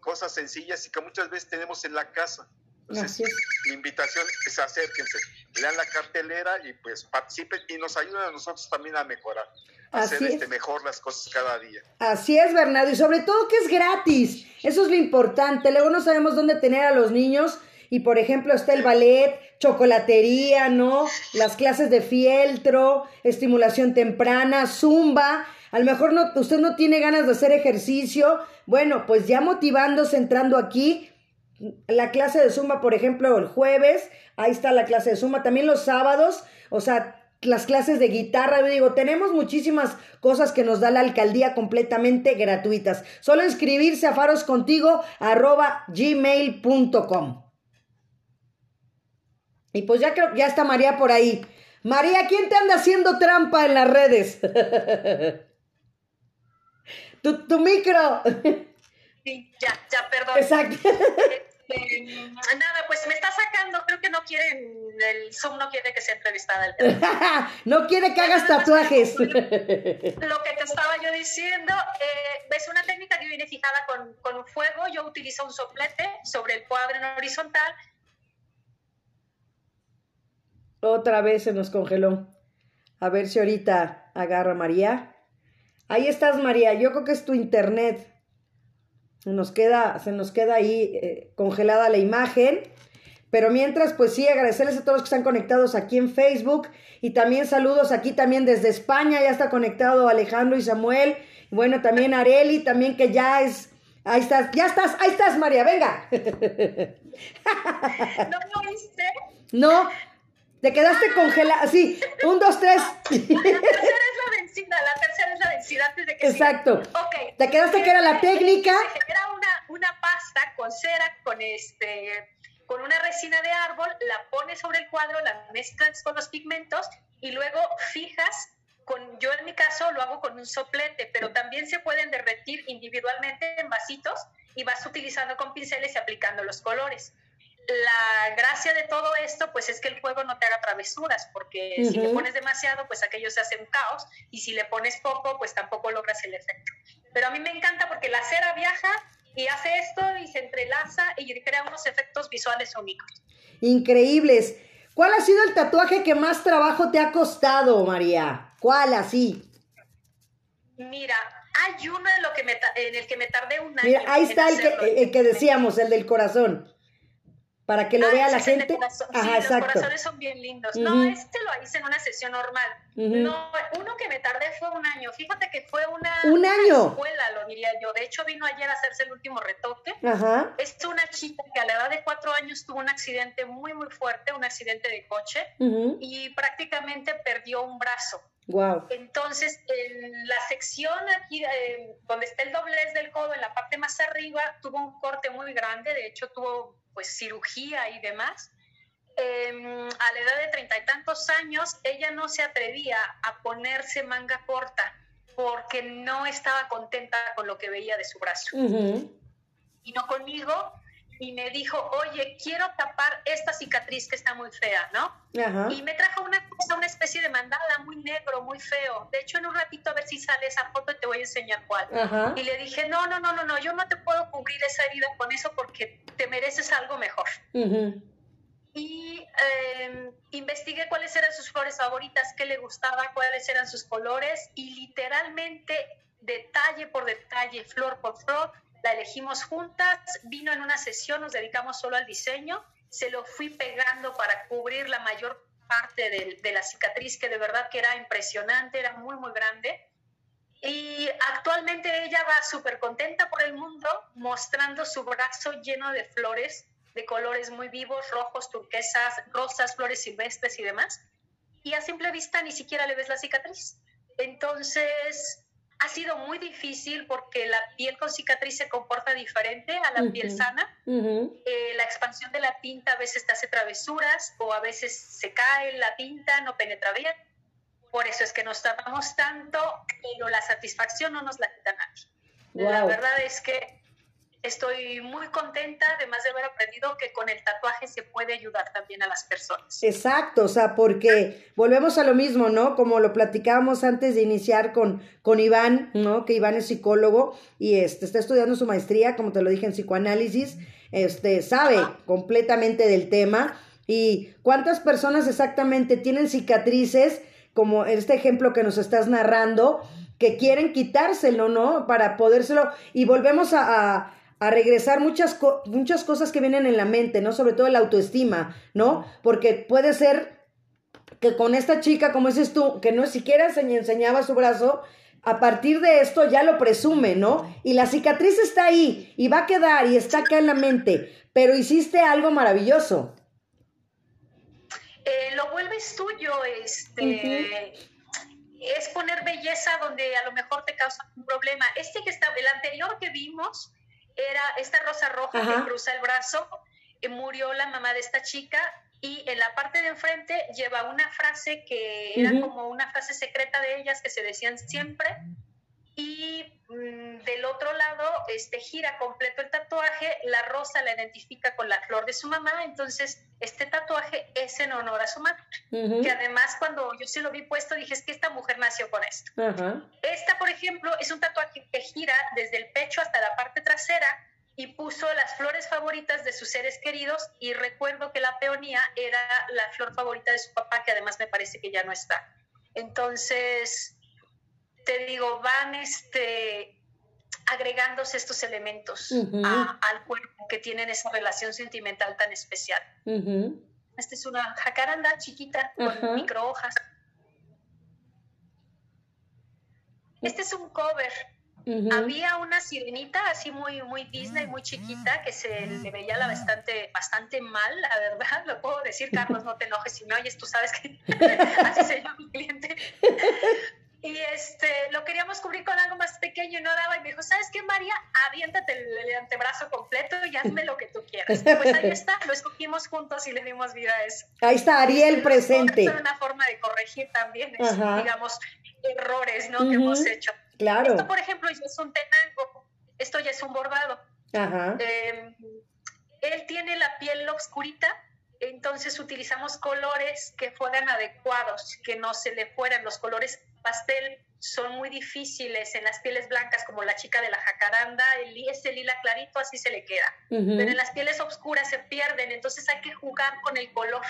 cosas sencillas y que muchas veces tenemos en la casa. Entonces, mi invitación es acérquense, lean la cartelera y pues participen y nos ayuden a nosotros también a mejorar, a hacer este, mejor las cosas cada día. Así es, Bernardo, y sobre todo que es gratis, eso es lo importante. Luego no sabemos dónde tener a los niños y por ejemplo está el ballet, chocolatería, ¿no? Las clases de fieltro, estimulación temprana, zumba. A lo mejor no, usted no tiene ganas de hacer ejercicio. Bueno, pues ya motivándose entrando aquí, la clase de Zumba, por ejemplo, el jueves, ahí está la clase de Zumba. También los sábados, o sea, las clases de guitarra. Yo digo, tenemos muchísimas cosas que nos da la alcaldía completamente gratuitas. Solo inscribirse a faroscontigo arroba gmail.com. Y pues ya creo, ya está María por ahí. María, ¿quién te anda haciendo trampa en las redes? tu, tu micro. Sí, ya, ya, perdón. Exacto. Este, nada, pues me está sacando, creo que no quieren, el Zoom no quiere que sea entrevistada. no quiere que hagas tatuajes. Lo que te estaba yo diciendo, eh, es una técnica que viene fijada con, con fuego, yo utilizo un soplete sobre el cuadro en horizontal. Otra vez se nos congeló. A ver si ahorita agarra María. Ahí estás, María. Yo creo que es tu internet. Nos queda, se nos queda ahí eh, congelada la imagen. Pero mientras, pues sí, agradecerles a todos los que están conectados aquí en Facebook. Y también saludos aquí también desde España. Ya está conectado Alejandro y Samuel. Bueno, también Areli, también que ya es. Ahí estás, ya estás, ahí estás, María, venga. ¿No me oíste? No, te quedaste congelada. Sí, un, dos, tres. La tercera es la vencida, la tercera es la vencida antes de que. Exacto. siga. Ok. Te quedaste que era la técnica. Se genera una, una pasta con cera, con este con una resina de árbol, la pones sobre el cuadro, la mezclas con los pigmentos y luego fijas con, yo en mi caso lo hago con un soplete, pero también se pueden derretir individualmente en vasitos y vas utilizando con pinceles y aplicando los colores. La gracia de todo esto, pues es que el juego no te haga travesuras, porque si le pones demasiado, pues aquello se hace un caos, y si le pones poco, pues tampoco logras el efecto. Pero a mí me encanta porque la cera viaja y hace esto y se entrelaza y crea unos efectos visuales únicos. Increíbles. ¿Cuál ha sido el tatuaje que más trabajo te ha costado, María? ¿Cuál así? Mira, hay uno en, lo que me en el que me tardé un año. Mira, ahí está el que, hacerlo. el que decíamos, el del corazón. Para que lo Ah, vea la gente. corazón. Ajá, sí, exacto. los corazones son bien lindos. Ujú. No, este lo hice en una sesión normal. Ujú. No, uno que me tardé fue un año. Fíjate que fue una, ¿Un una año? escuela, lo diría yo. De hecho, vino ayer a hacerse el último retoque. Ajá. Es una chica que a la edad de cuatro años tuvo un accidente muy, muy fuerte, un accidente de coche, ujú. y prácticamente perdió un brazo. Wow. Entonces, en la sección aquí, eh, donde está el doblez del codo, en la parte más arriba, tuvo un corte muy grande, de hecho tuvo pues cirugía y demás. Eh, a la edad de treinta y tantos años, ella no se atrevía a ponerse manga corta porque no estaba contenta con lo que veía de su brazo. Ujú. Vino conmigo y me dijo, oye, quiero tapar esta cicatriz que está muy fea, ¿no? Ajá. Y me trajo una cosa, una especie de mandala muy negro, muy feo. De hecho, en un ratito a ver si sale esa foto y te voy a enseñar cuál. Ajá. Y le dije, no, no, no, no, no, yo no te puedo cubrir esa herida con eso porque te mereces algo mejor. Ujú. Y eh, investigué cuáles eran sus flores favoritas, qué le gustaba, cuáles eran sus colores y literalmente detalle por detalle, flor por flor, la elegimos juntas, vino en una sesión, nos dedicamos solo al diseño, se lo fui pegando para cubrir la mayor parte de, de la cicatriz que de verdad que era impresionante, era muy, muy grande. Y actualmente ella va súper contenta por el mundo, mostrando su brazo lleno de flores de colores muy vivos, rojos, turquesas, rosas, flores silvestres y demás. Y a simple vista ni siquiera le ves la cicatriz. Entonces, ha sido muy difícil porque la piel con cicatriz se comporta diferente a la piel sana. Eh, la expansión de la tinta a veces te hace travesuras o a veces se cae la tinta, no penetra bien. Por eso es que nos tardamos tanto, pero la satisfacción no nos la quita nadie. La verdad es que estoy muy contenta, además de haber aprendido que con el tatuaje se puede ayudar también a las personas. Exacto, o sea, porque volvemos a lo mismo, ¿no? Como lo platicábamos antes de iniciar con, con Iván, ¿no? Que Iván es psicólogo y este, está estudiando su maestría, como te lo dije, en psicoanálisis, este, sabe Ajá. completamente del tema. Y cuántas personas exactamente tienen cicatrices, como este ejemplo que nos estás narrando, que quieren quitárselo, ¿no? Para podérselo. Y volvemos a, a- a regresar muchas, co- muchas cosas que vienen en la mente, ¿no? Sobre todo la autoestima, ¿no? Porque puede ser que con esta chica, como dices tú, que no siquiera enseñ- enseñaba su brazo, a partir de esto ya lo presume, ¿no? Y la cicatriz está ahí y va a quedar y está acá en la mente, pero hiciste algo maravilloso. Eh, lo vuelves tuyo, este, es poner belleza donde a lo mejor te causa un problema. Este que está, el anterior que vimos era esta rosa roja Ajá. que cruza el brazo, eh, murió la mamá de esta chica y en la parte de enfrente lleva una frase que era como una frase secreta de ellas que se decían siempre y mm, del otro lado este gira completo el tatuaje, la rosa la identifica con la flor de su mamá, entonces este tatuaje es en honor a su madre, Ujú. que además cuando yo se lo vi puesto dije es que esta mujer nació con esto. Ajá. Esta, por ejemplo, es un tatuaje que gira desde el pecho hasta la parte trasera y puso las flores favoritas de sus seres queridos y recuerdo que la peonía era la flor favorita de su papá, que además me parece que ya no está. Entonces, te digo, van este, agregándose estos elementos a- al cuerpo que tienen esa relación sentimental tan especial. Esta es una jacaranda chiquita con Ajá. micro hojas. Este es un cover. Había una sirenita así muy, muy Disney, muy chiquita, que se le veía la bastante, bastante mal, la verdad. Lo puedo decir, Carlos, no te enojes si me oyes, tú sabes que así se llama mi cliente. Y este, lo queríamos cubrir con algo más pequeño y no daba. Y me dijo, ¿sabes qué, María? Aviéntate el, el antebrazo completo y hazme lo que tú quieras. Pues ahí está, lo escogimos juntos y le dimos vida a eso. Ahí está Ariel presente. Es una forma de corregir también, es, digamos, errores ¿no? que Ujú. hemos hecho. Claro. Esto, por ejemplo, ya es un tenango, esto ya es un bordado. Ajá. Eh, él tiene la piel oscurita, entonces utilizamos colores que fueran adecuados, que no se le fueran. Los colores pastel son muy difíciles en las pieles blancas, como la chica de la jacaranda, el, ese lila clarito así se le queda. Pero en las pieles oscuras se pierden, entonces hay que jugar con el color.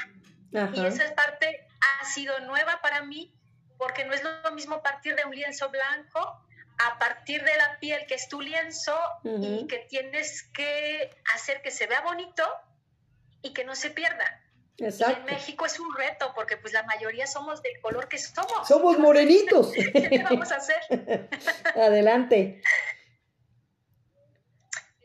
Y esa parte ha sido nueva para mí porque no es lo mismo partir de un lienzo blanco a partir de la piel que es tu lienzo y que tienes que hacer que se vea bonito y que no se pierda. Y en. México es un reto porque pues la mayoría somos del color que somos. Somos morenitos. ¿Qué vamos a hacer? Adelante.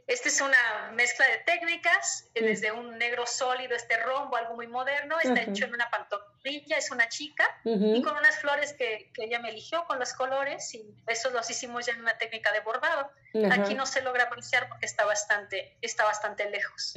Esta es una mezcla de técnicas, eh, Mm. desde un negro sólido, este rombo, algo muy moderno, está hecho en una pantorrilla, es una chica, y Ujú. con unas flores que, que ella me eligió con los colores y esos los hicimos ya en una técnica de bordado. Aquí no se logra apreciar porque está bastante, está bastante lejos.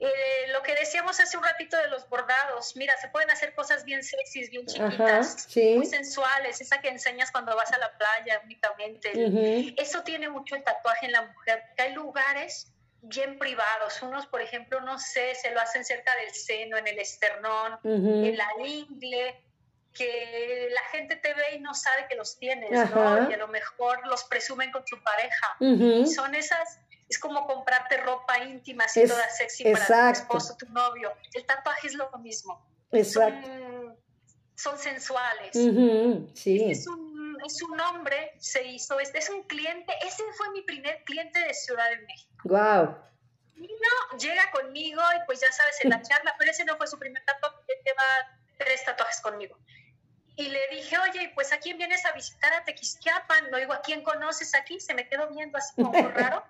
Eh, lo que decíamos hace un ratito de los bordados, mira, se pueden hacer cosas bien sexys, bien Ajá. chiquitas, Sí. muy sensuales, esa que enseñas cuando vas a la playa únicamente. Ujú. Eso tiene mucho el tatuaje en la mujer, porque hay lugares bien privados, unos por ejemplo, no sé, se lo hacen cerca del seno, en el esternón, en la ingle, que la gente te ve y no sabe que los tienes, Ajá. ¿no? Y a lo mejor los presumen con su pareja. Y son esas, es como comprarte ropa íntima así Es- toda sexy para tu exacto. esposo, tu novio. El tatuaje es lo mismo. Exacto. Son, son sensuales. Ujú. Sí. Es un, es un hombre, se hizo, es, es un cliente, ese fue mi primer cliente de Ciudad de México. Wow. No, llega conmigo y pues ya sabes en la charla, pero ese no fue su primer tatuaje, él lleva tres tatuajes conmigo. Y le dije, oye, pues ¿a quién vienes a visitar a Tequisquiapan? No digo, ¿a quién conoces aquí? Se me quedó viendo así como raro.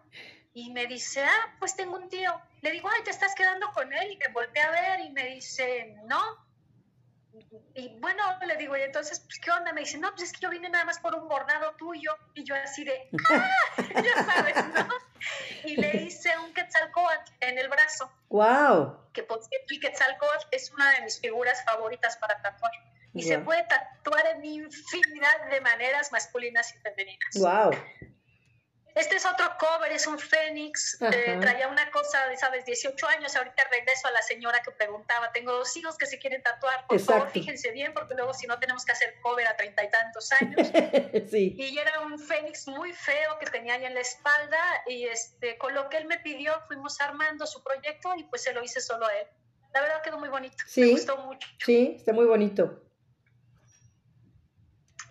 Y me dice, ah, pues tengo un tío. Le digo, ay, ¿te estás quedando con él? Y me volteé a ver y me dice, no. Y bueno, le digo, y entonces, pues, ¿qué onda? Me dice, no, pues es que yo vine nada más por un bordado tuyo. Y yo así de, ¡ah! ya sabes, ¿no? Y le hice un quetzalcóatl en el brazo, Wow. que por cierto, el quetzalcóatl es una de mis figuras favoritas para tatuar. Y se Guau. puede tatuar en infinidad de maneras masculinas y femeninas. Wow. Este es otro cover, es un fénix. Eh, traía una cosa de, sabes, 18 años. Ahorita regreso a la señora que preguntaba. Tengo dos hijos que se quieren tatuar. Por favor, Exacto. fíjense bien, porque luego si no tenemos que hacer cover a treinta y tantos años. sí. Y era un fénix muy feo que tenía ahí en la espalda. Y este, con lo que él me pidió, fuimos armando su proyecto y pues se lo hice solo a él. La verdad quedó muy bonito. Sí. Me gustó mucho. Sí, está muy bonito.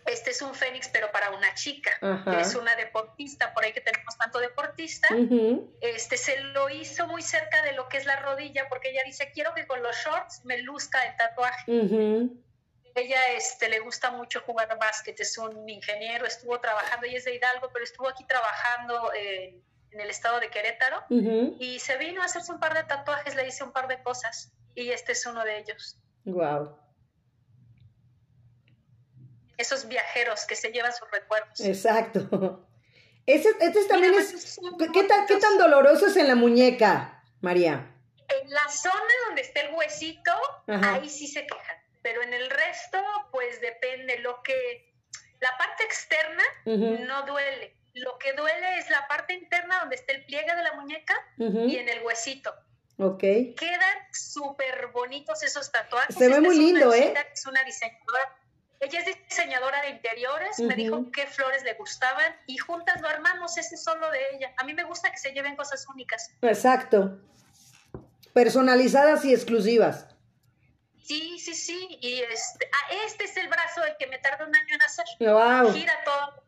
Este es un fénix, pero para una chica. Ajá. Es una deportista, por ahí que tenemos tanto deportista. Este, se lo hizo muy cerca de lo que es la rodilla, porque ella dice, quiero que con los shorts me luzca el tatuaje. Ujú. Ella este, le gusta mucho jugar básquet, es un ingeniero, estuvo trabajando, ella es de Hidalgo, pero estuvo aquí trabajando en el estado de Querétaro y se vino a hacerse un par de tatuajes, le hice un par de cosas y este es uno de ellos. Wow. Esos viajeros que se llevan sus recuerdos. Exacto. Ese, este también Mira, es. ¿qué, tan, ¿Qué tan doloroso es en la muñeca, María? En la zona donde está el huesito, Ajá. ahí sí se quejan. Pero en el resto, pues depende. Lo que. La parte externa no duele. Lo que duele es la parte interna donde está el pliegue de la muñeca y en el huesito. Ok. Quedan súper bonitos esos tatuajes. Se ve Esta muy es una lindo, ¿eh? Es una diseñadora. Ella es diseñadora de interiores, me dijo qué flores le gustaban y juntas lo armamos, ese es solo de ella. A mí me gusta que se lleven cosas únicas. Exacto. Personalizadas y exclusivas. Sí, sí, sí. Y este, ah, este es el brazo del que me tardó un año en hacer. Wow. Gira todo.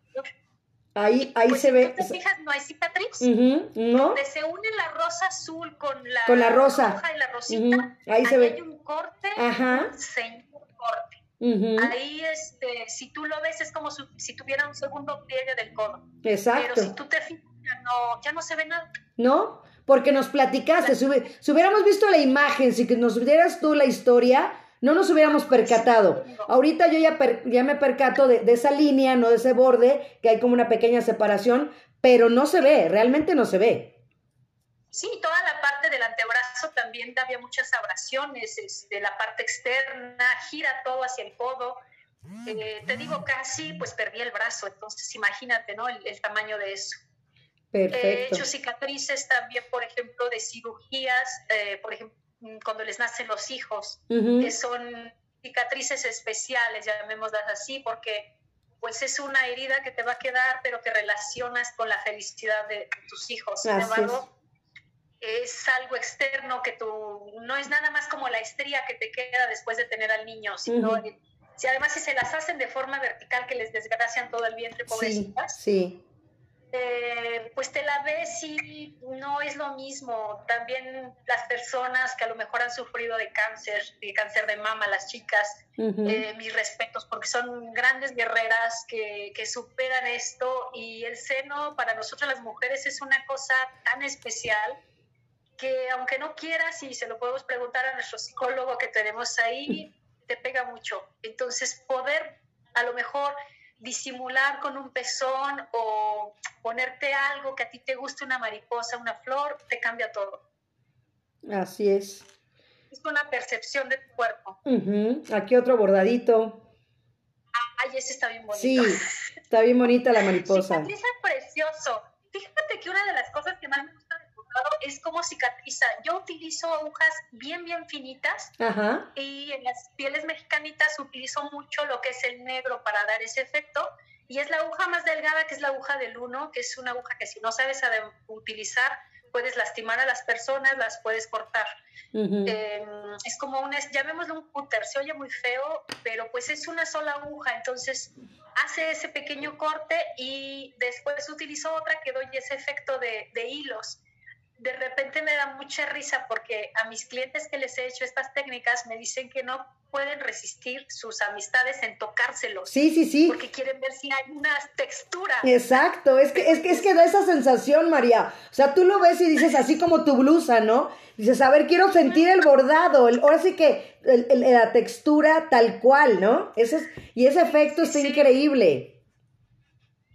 Ahí, ahí Pues se si ve. tú te fijas, no hay cicatriz. Ujú, ¿No? Donde se une la rosa azul con la, Con la rosa. roja y la rosita. Ahí se ve. hay un corte, Ajá. un señor corte. Ujú, Ahí, este, si tú lo ves, es como si tuviera un segundo pliegue del codo. Pero Exacto. si tú te fijas, ya no, ya no se ve nada. ¿No? Porque nos platicaste. Si, hubi- si hubiéramos visto la imagen, si nos dieras tú la historia, no nos hubiéramos percatado. Ahorita yo ya, per- ya me percato de, de esa línea, no de ese borde, que hay como una pequeña separación, pero no se ve, realmente no se ve. Sí, toda la parte del antebrazo también había muchas abrasiones, este, la parte externa, gira todo hacia el codo. Eh, te digo, casi pues perdí el brazo, entonces imagínate, ¿no? El, el tamaño de eso. He Perfecto. hecho cicatrices también, por ejemplo, de cirugías, eh, por ejemplo, cuando les nacen los hijos, que son cicatrices especiales, llamémoslas así, porque pues es una herida que te va a quedar, pero que relacionas con la felicidad de, tus hijos. Sin embargo, es algo externo que tú, no es nada más como la estría que te queda después de tener al niño, sino si además si se las hacen de forma vertical que les desgracian todo el vientre, Sí, pobrecitas, sí. eh, pues te la ves y no es lo mismo. También las personas que a lo mejor han sufrido de cáncer, de cáncer de mama, las chicas, eh, mis respetos, porque son grandes guerreras que, que superan esto y el seno para nosotras las mujeres es una cosa tan especial que aunque no quieras y se lo podemos preguntar a nuestro psicólogo que tenemos ahí, te pega mucho. Entonces poder a lo mejor disimular con un pezón o ponerte algo que a ti te guste, una mariposa, una flor, te cambia todo. Así es. Es una percepción de tu cuerpo. Aquí otro bordadito. Ay, ese está bien bonito. Sí, está bien bonita la mariposa. Cicatriza precioso. Fíjate que una de las cosas que más me bordado es cómo cicatriza. Yo utilizo agujas bien, bien finitas Ajá. y en las pieles mexicanitas utilizo mucho lo que es el negro para dar ese efecto. Y es la aguja más delgada, que es la aguja del uno, que es una aguja que si no sabes utilizar, puedes lastimar a las personas, las puedes cortar. Ujú. Eh, es como una, llamémoslo un cúter, se oye muy feo, pero pues es una sola aguja, entonces hace ese pequeño corte y después utilizo otra que doy ese efecto de, de hilos. De repente me da mucha risa porque a mis clientes que les he hecho estas técnicas me dicen que no pueden resistir sus amistades en tocárselos, Sí, sí, sí. porque quieren ver si hay una textura. Exacto, es que, es que es que da esa sensación, María. O sea, tú lo ves y dices así como tu blusa, ¿no? Dices, a ver, quiero sentir el bordado. el- ahora sí que el- el- la textura tal cual, ¿no? Ese es, y ese efecto está Sí. increíble.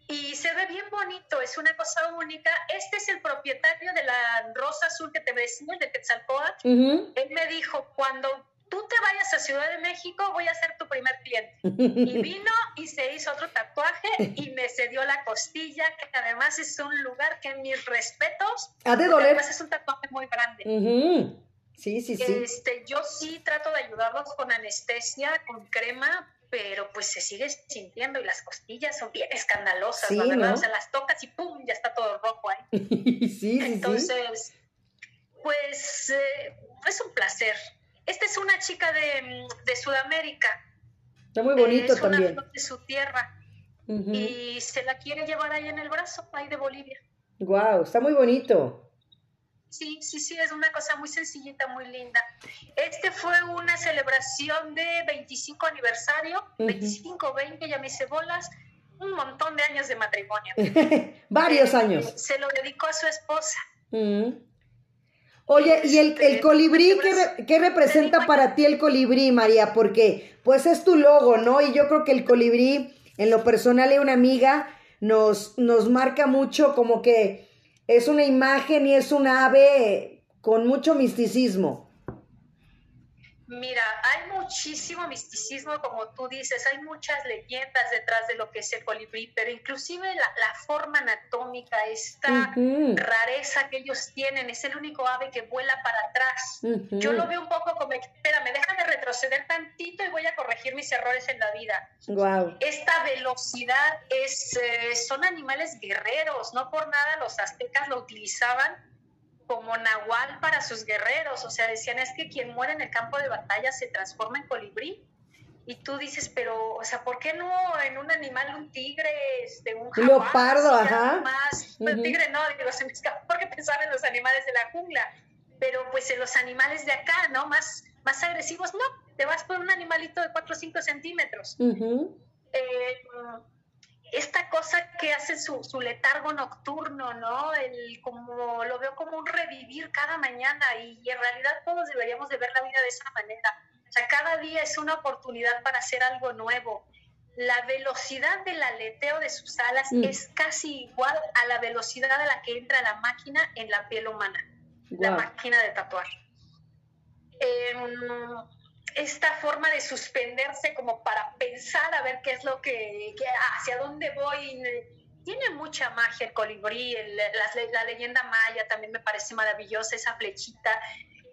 Y se ve bien bonito, es una cosa única. Este es el propietario de la rosa azul que te decía, de Quetzalcóatl. Ujú. Él me dijo, cuando tú te vayas a Ciudad de México, voy a ser tu primer cliente. Y vino y se hizo otro tatuaje y me cedió la costilla, que además es un lugar que mis respetos, Ha de doler. además es un tatuaje muy grande. Ujú. Sí, sí, sí. Este, yo sí trato de ayudarlos con anestesia, con crema, pero pues se sigue sintiendo y las costillas son bien escandalosas, Sí, la verdad. ¿no? O sea, las tocas y ¡pum! ya está todo rojo ahí. sí. Entonces, pues eh, es un placer. Esta es una chica de, mm, de Sudamérica. Está muy bonito es una también. flor de su tierra y se la quiere llevar ahí en el brazo, ahí de Bolivia. Guau, está muy bonito. Sí, sí, sí, es una cosa muy sencillita, muy linda. Este fue una celebración de 25 aniversario, Ujú. 25, 20, ya me hice bolas, un montón de años de matrimonio. Varios Eh, años. Se lo dedicó a su esposa. Mm. Oye, ¿y el, el colibrí qué, re- qué representa para ti el colibrí, María? Porque pues es tu logo, ¿no? Y yo creo que el colibrí, en lo personal y una amiga, nos, nos marca mucho como que es una imagen y es un ave con mucho misticismo. Mira, hay muchísimo misticismo, como tú dices, hay muchas leyendas detrás de lo que es el colibrí, pero inclusive la, la forma anatómica, esta rareza que ellos tienen, es el único ave que vuela para atrás. Yo lo veo un poco como, espérame, déjame retroceder tantito y voy a corregir mis errores en la vida. Guau. Esta velocidad es, eh, son animales guerreros, no por nada los aztecas lo utilizaban como nahual para sus guerreros. O sea, decían, es que quien muere en el campo de batalla se transforma en colibrí. Y tú dices, pero, o sea, ¿por qué no en un animal, un tigre, este, un jaguar, leopardo, ajá. Más, tigre no, digo, se me escapa porque pensaba en los animales de la jungla. Pero pues en los animales de acá, ¿no? Más, más agresivos, no. Te vas por un animalito de 4 o 5 centímetros. Eh, esta cosa que hace su, su letargo nocturno, ¿no? El, como, lo veo como un revivir cada mañana y, y en realidad todos deberíamos de ver la vida de esa manera. O sea, cada día es una oportunidad para hacer algo nuevo. La velocidad del aleteo de sus alas Mm. es casi igual a la velocidad a la que entra la máquina en la piel humana, la Guau. máquina de tatuar. Em, esta forma de suspenderse como para pensar a ver qué es lo que, que- hacia dónde voy. Tiene mucha magia el colibrí, el- la, leyenda maya también me parece maravillosa, esa flechita,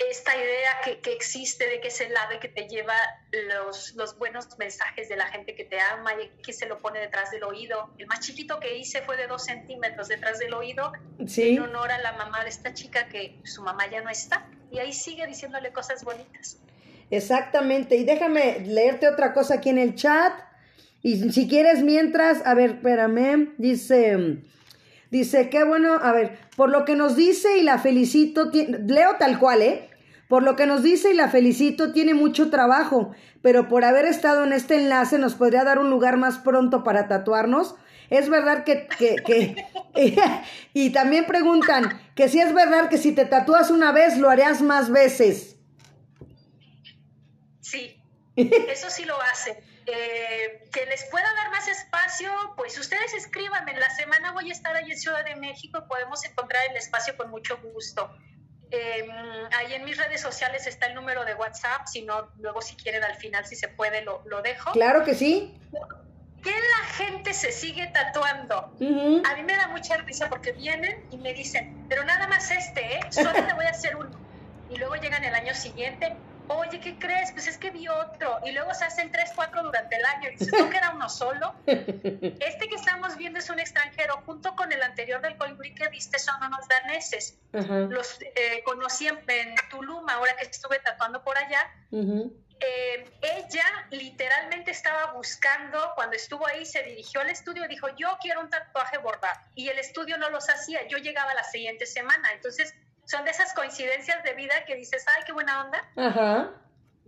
esta idea que, que existe de que es el ave que te lleva los, los buenos mensajes de la gente que te ama y que se lo pone detrás del oído. El más chiquito que hice fue de dos centímetros detrás del oído Sí. en honor a la mamá de esta chica que su mamá ya no está y ahí sigue diciéndole cosas bonitas. Exactamente. Y déjame leerte otra cosa aquí en el chat. Y si quieres, mientras, a ver, espérame, dice, dice, qué bueno, a ver, por lo que nos dice y la felicito, leo tal cual, ¿eh? Por lo que nos dice y la felicito, tiene mucho trabajo, pero por haber estado en este enlace nos podría dar un lugar más pronto para tatuarnos. Es verdad que, que, que y también preguntan que si es verdad que si te tatúas una vez lo harías más veces. Sí, eso sí lo hace. Eh, que les pueda dar más espacio, pues ustedes escríbanme. En la semana voy a estar ahí en Ciudad de México, podemos encontrar el espacio con mucho gusto. Eh, ahí en mis redes sociales está el número de WhatsApp, si no, luego si quieren al final, si se puede, lo, lo dejo. Claro que sí. Que la gente se sigue tatuando. Ujú. A mí me da mucha risa porque vienen y me dicen, pero nada más este, ¿eh? Solo te voy a hacer uno. Y luego llegan el año siguiente, oye, ¿qué crees? Pues es que vi otro. Y luego se hacen tres, cuatro durante el año. Y dices, ¿no que era uno solo? Este que estamos viendo es un extranjero. Junto con el anterior del colibrí que viste son unos daneses. Ajá. Los eh, conocí en, en Tulum, ahora que estuve tatuando por allá. Ujú. Eh, ella literalmente estaba buscando, cuando estuvo ahí, se dirigió al estudio y dijo, yo quiero un tatuaje bordado. Y el estudio no los hacía, yo llegaba la siguiente semana. Entonces, son de esas coincidencias de vida que dices, ay, qué buena onda. Ajá.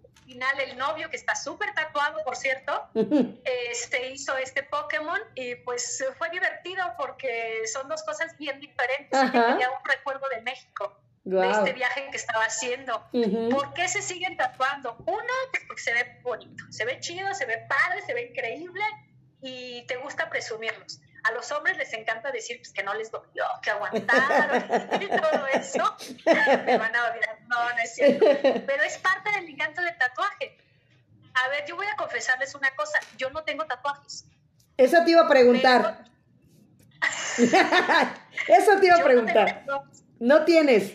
Al final, el novio, que está súper tatuado, por cierto, este, hizo este Pokémon y pues fue divertido porque son dos cosas bien diferentes. Tenía un recuerdo de México, de este viaje que estaba haciendo. Ujú. ¿Por qué se siguen tatuando? Uno, pues porque se ve bonito, se ve chido, se ve padre, se ve increíble y te gusta presumirlos. A los hombres les encanta decir pues, que no les dolió, que aguantaron y todo eso. Me van a. No, no es cierto. Pero es parte del encanto del tatuaje. A ver, yo voy a confesarles una cosa. Yo no tengo tatuajes. Eso te iba a preguntar. Eso te iba a no preguntar. No tienes.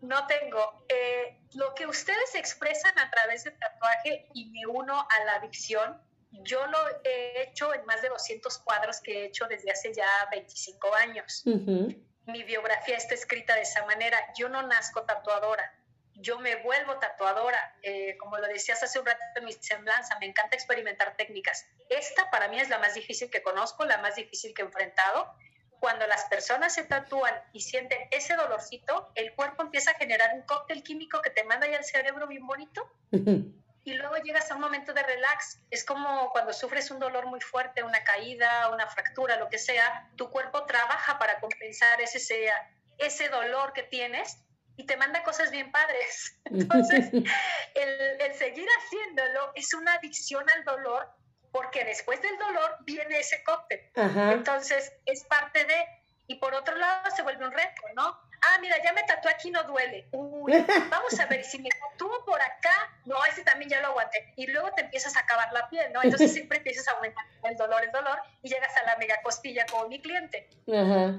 No tengo. Eh, lo que ustedes expresan a través del tatuaje y me uno a la adicción, yo lo he hecho en más de 200 cuadros que he hecho desde hace ya 25 años. Ujú. Mi biografía está escrita de esa manera. Yo no nazco tatuadora. Yo me vuelvo tatuadora. Eh, como lo decías hace un rato en mi semblanza, me encanta experimentar técnicas. Esta para mí es la más difícil que conozco, la más difícil que he enfrentado cuando las personas se tatúan y sienten ese dolorcito, el cuerpo empieza a generar un cóctel químico que te manda ya al cerebro bien bonito Ujú. Y luego llegas a un momento de relax. Es como cuando sufres un dolor muy fuerte, una caída, una fractura, lo que sea, tu cuerpo trabaja para compensar ese, ese, ese dolor que tienes y te manda cosas bien padres. Entonces, el, el seguir haciéndolo es una adicción al dolor porque después del dolor viene ese cóctel. Ajá. Entonces, es parte de, y por otro lado se vuelve un reto, ¿no? Ah, mira, ya me tatué aquí, no duele. Uy, vamos a ver, si me tatúo por acá, no, ese también ya lo aguanté. Y luego te empiezas a acabar la piel, ¿no? Entonces siempre empiezas a aumentar el dolor, el dolor, y llegas a la mega costilla como mi cliente. Ajá.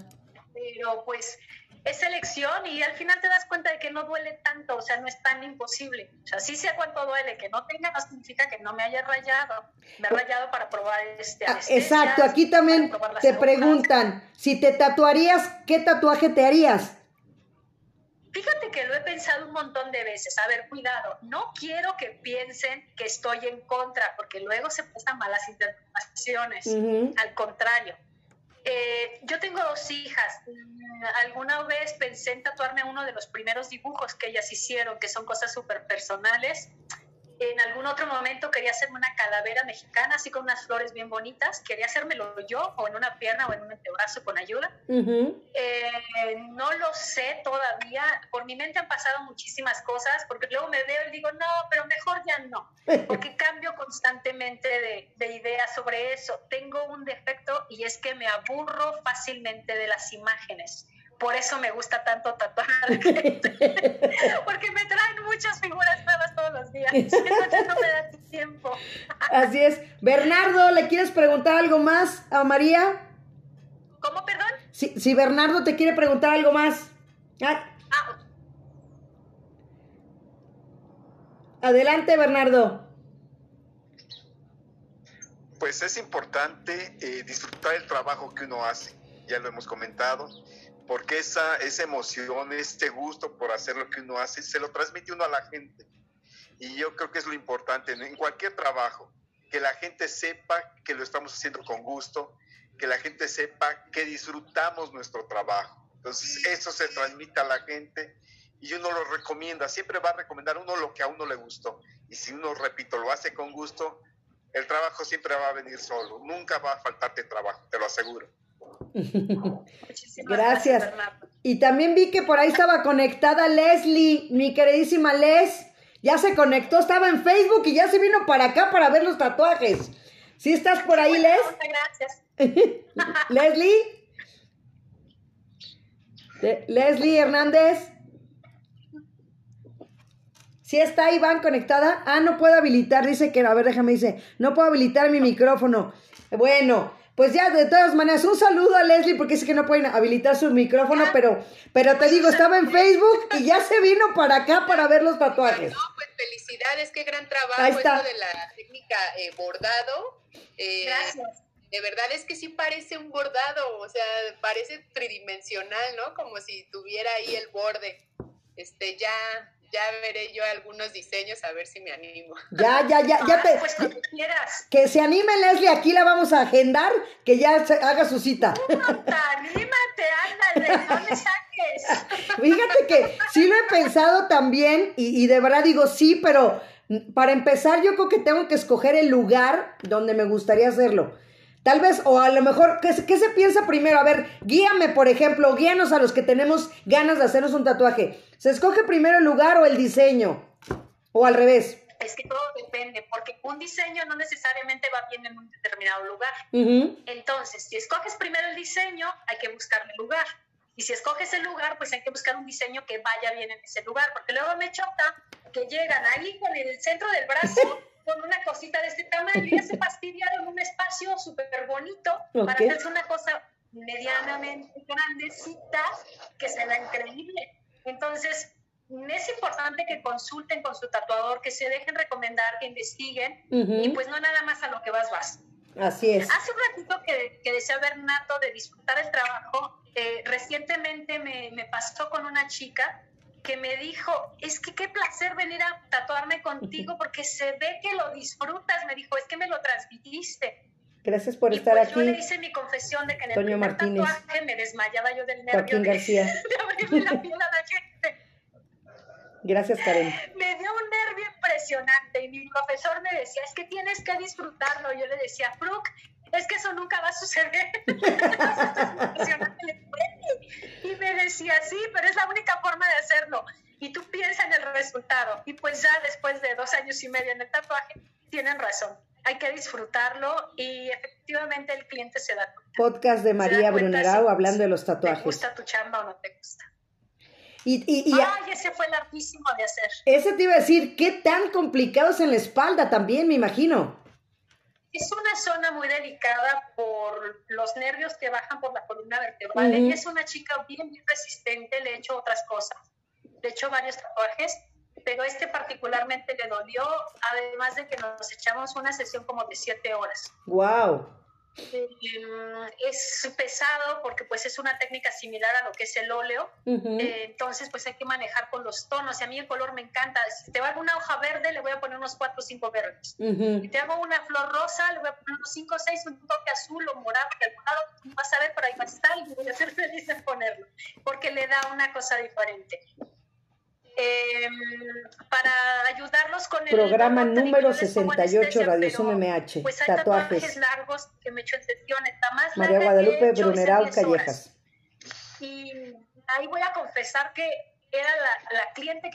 Pero pues es elección y al final te das cuenta de que no duele tanto, o sea, no es tan imposible. O sea, sí sé cuánto duele, que no tenga no significa que no me haya rayado. Me he rayado para probar este Ah, Exacto, aquí también te preguntan, si te tatuarías, ¿qué tatuaje te harías? Fíjate que lo he pensado un montón de veces. A ver, cuidado, no quiero que piensen que estoy en contra, porque luego se pasan malas interpretaciones. Al contrario. Eh, yo tengo dos hijas. Mm, alguna vez pensé en tatuarme uno de los primeros dibujos que ellas hicieron, que son cosas súper personales en algún otro momento quería hacerme una calavera mexicana, así con unas flores bien bonitas. Quería hacérmelo yo, o en una pierna, o en un antebrazo con ayuda. Eh, no lo sé todavía. Por mi mente han pasado muchísimas cosas, porque luego me veo y digo, no, pero mejor ya no. Porque cambio constantemente de, de ideas sobre eso. Tengo un defecto y es que me aburro fácilmente de las imágenes por eso me gusta tanto tatuar porque me traen muchas figuras nuevas todos los días, entonces no me da tiempo. Así es. Bernardo, ¿le quieres preguntar algo más a María? ¿Cómo, perdón? Si, si Bernardo te quiere preguntar algo más. Ah. ah. Adelante, Bernardo. Pues es importante eh, disfrutar el trabajo que uno hace, ya lo hemos comentado, porque esa, esa emoción, este gusto por hacer lo que uno hace, se lo transmite uno a la gente. Y yo creo que es lo importante en cualquier trabajo, que la gente sepa que lo estamos haciendo con gusto, que la gente sepa que disfrutamos nuestro trabajo. Entonces, eso se transmite a la gente y uno lo recomienda. Siempre va a recomendar uno lo que a uno le gustó. Y si uno, repito, lo hace con gusto, el trabajo siempre va a venir solo. Nunca va a faltarte trabajo, te lo aseguro. Gracias. y también vi que por ahí estaba conectada Leslie, mi queridísima Les. Ya se conectó, estaba en Facebook y ya se vino para acá para ver los tatuajes. ¿Sí estás por ahí, Les? Gracias. Leslie. Leslie Hernández. ¿Sí está Iván conectada? Ah, no puedo habilitar, dice que, a ver, déjame, dice, no puedo habilitar mi micrófono. Bueno, pues ya, de todas maneras, un saludo a Leslie porque dice que no pueden habilitar su micrófono, pero, pero te digo, estaba en Facebook y ya se vino para acá para ver los tatuajes. No, pues felicidades, qué gran trabajo esto de la técnica eh, bordado. Eh, Gracias. De verdad es que sí parece un bordado, o sea, parece tridimensional, ¿no? Como si tuviera ahí el borde. Este, ya, ya veré yo algunos diseños a ver si me animo. Ya, ya, ya, ya te. Pues quieras. Que se anime Leslie, aquí la vamos a agendar, que ya haga su cita. anímate, ándale, no le saques. Fíjate que sí lo he pensado también, y, y de verdad digo sí, pero para empezar, yo creo que tengo que escoger el lugar donde me gustaría hacerlo. Tal vez, o a lo mejor, ¿qué, ¿qué, se piensa primero? A ver, guíame, por ejemplo, guíanos a los que tenemos ganas de hacernos un tatuaje. ¿Se escoge primero el lugar o el diseño? ¿O al revés? Es que todo depende, porque un diseño no necesariamente va bien en un determinado lugar. Entonces, si escoges primero el diseño, hay que buscarle lugar. Y si escoges el lugar, pues hay que buscar un diseño que vaya bien en ese lugar, porque luego me choca que llegan ahí con el centro del brazo con una cosita de este tamaño y ya se fastidiaron un espacio súper bonito para hacerse una cosa medianamente grandecita que se vea increíble. Entonces, es importante que consulten con su tatuador, que se dejen recomendar, que investiguen y pues no nada más a lo que vas vas. Así es. Hace un ratito que, que decía Bernato de disfrutar el trabajo, eh, recientemente me, me pasó con una chica que me dijo, es que qué placer venir a tatuarme contigo porque se ve que lo disfrutas, me dijo, es que me lo transmitiste. Gracias por estar pues aquí. Yo le hice mi confesión de que en el primer tatuaje me desmayaba yo del nervio Joaquín García. de la piel a la gente. Gracias, Karen. Me dio un nervio impresionante y mi profesor me decía, es que tienes que disfrutarlo. Yo le decía, Brooke, es que eso nunca va a suceder. y me decía, sí, pero es la única forma de hacerlo. Y tú piensas en el resultado. Y pues ya después de dos años y medio en el tatuaje, tienen razón. Hay que disfrutarlo y efectivamente el cliente se da cuenta. Podcast de María Brunerau hablando de los tatuajes. ¿Te gusta tu chamba o no te gusta? Y, y, Ay, ese fue larguísimo de hacer. Ese te iba a decir, ¿qué tan complicados en la espalda también, me imagino? Es una zona muy delicada por los nervios que bajan por la columna vertebral. y es una chica bien, bien resistente, le he hecho otras cosas. Le he hecho varios tatuajes, pero este particularmente le dolió, además de que nos echamos una sesión como de siete horas. ¡Wow! Em, es pesado porque pues es una técnica similar a lo que es el óleo, eh, entonces pues hay que manejar con los tonos y a mí el color me encanta. Si te hago una hoja verde le voy a poner unos 4 o 5 verdes. Si te hago una flor rosa le voy a poner unos 5 o 6, un toque azul o morado, que al morado vas a ver por ahí va a estar y voy a ser feliz de ponerlo, porque le da una cosa diferente. Em, para ayudarlos con el programa número 68 Radio Zoom MH pues hay tatuajes. largos que me he hecho en sesiones más María Guadalupe Bruneral Callejas y ahí voy a confesar que era la, la cliente que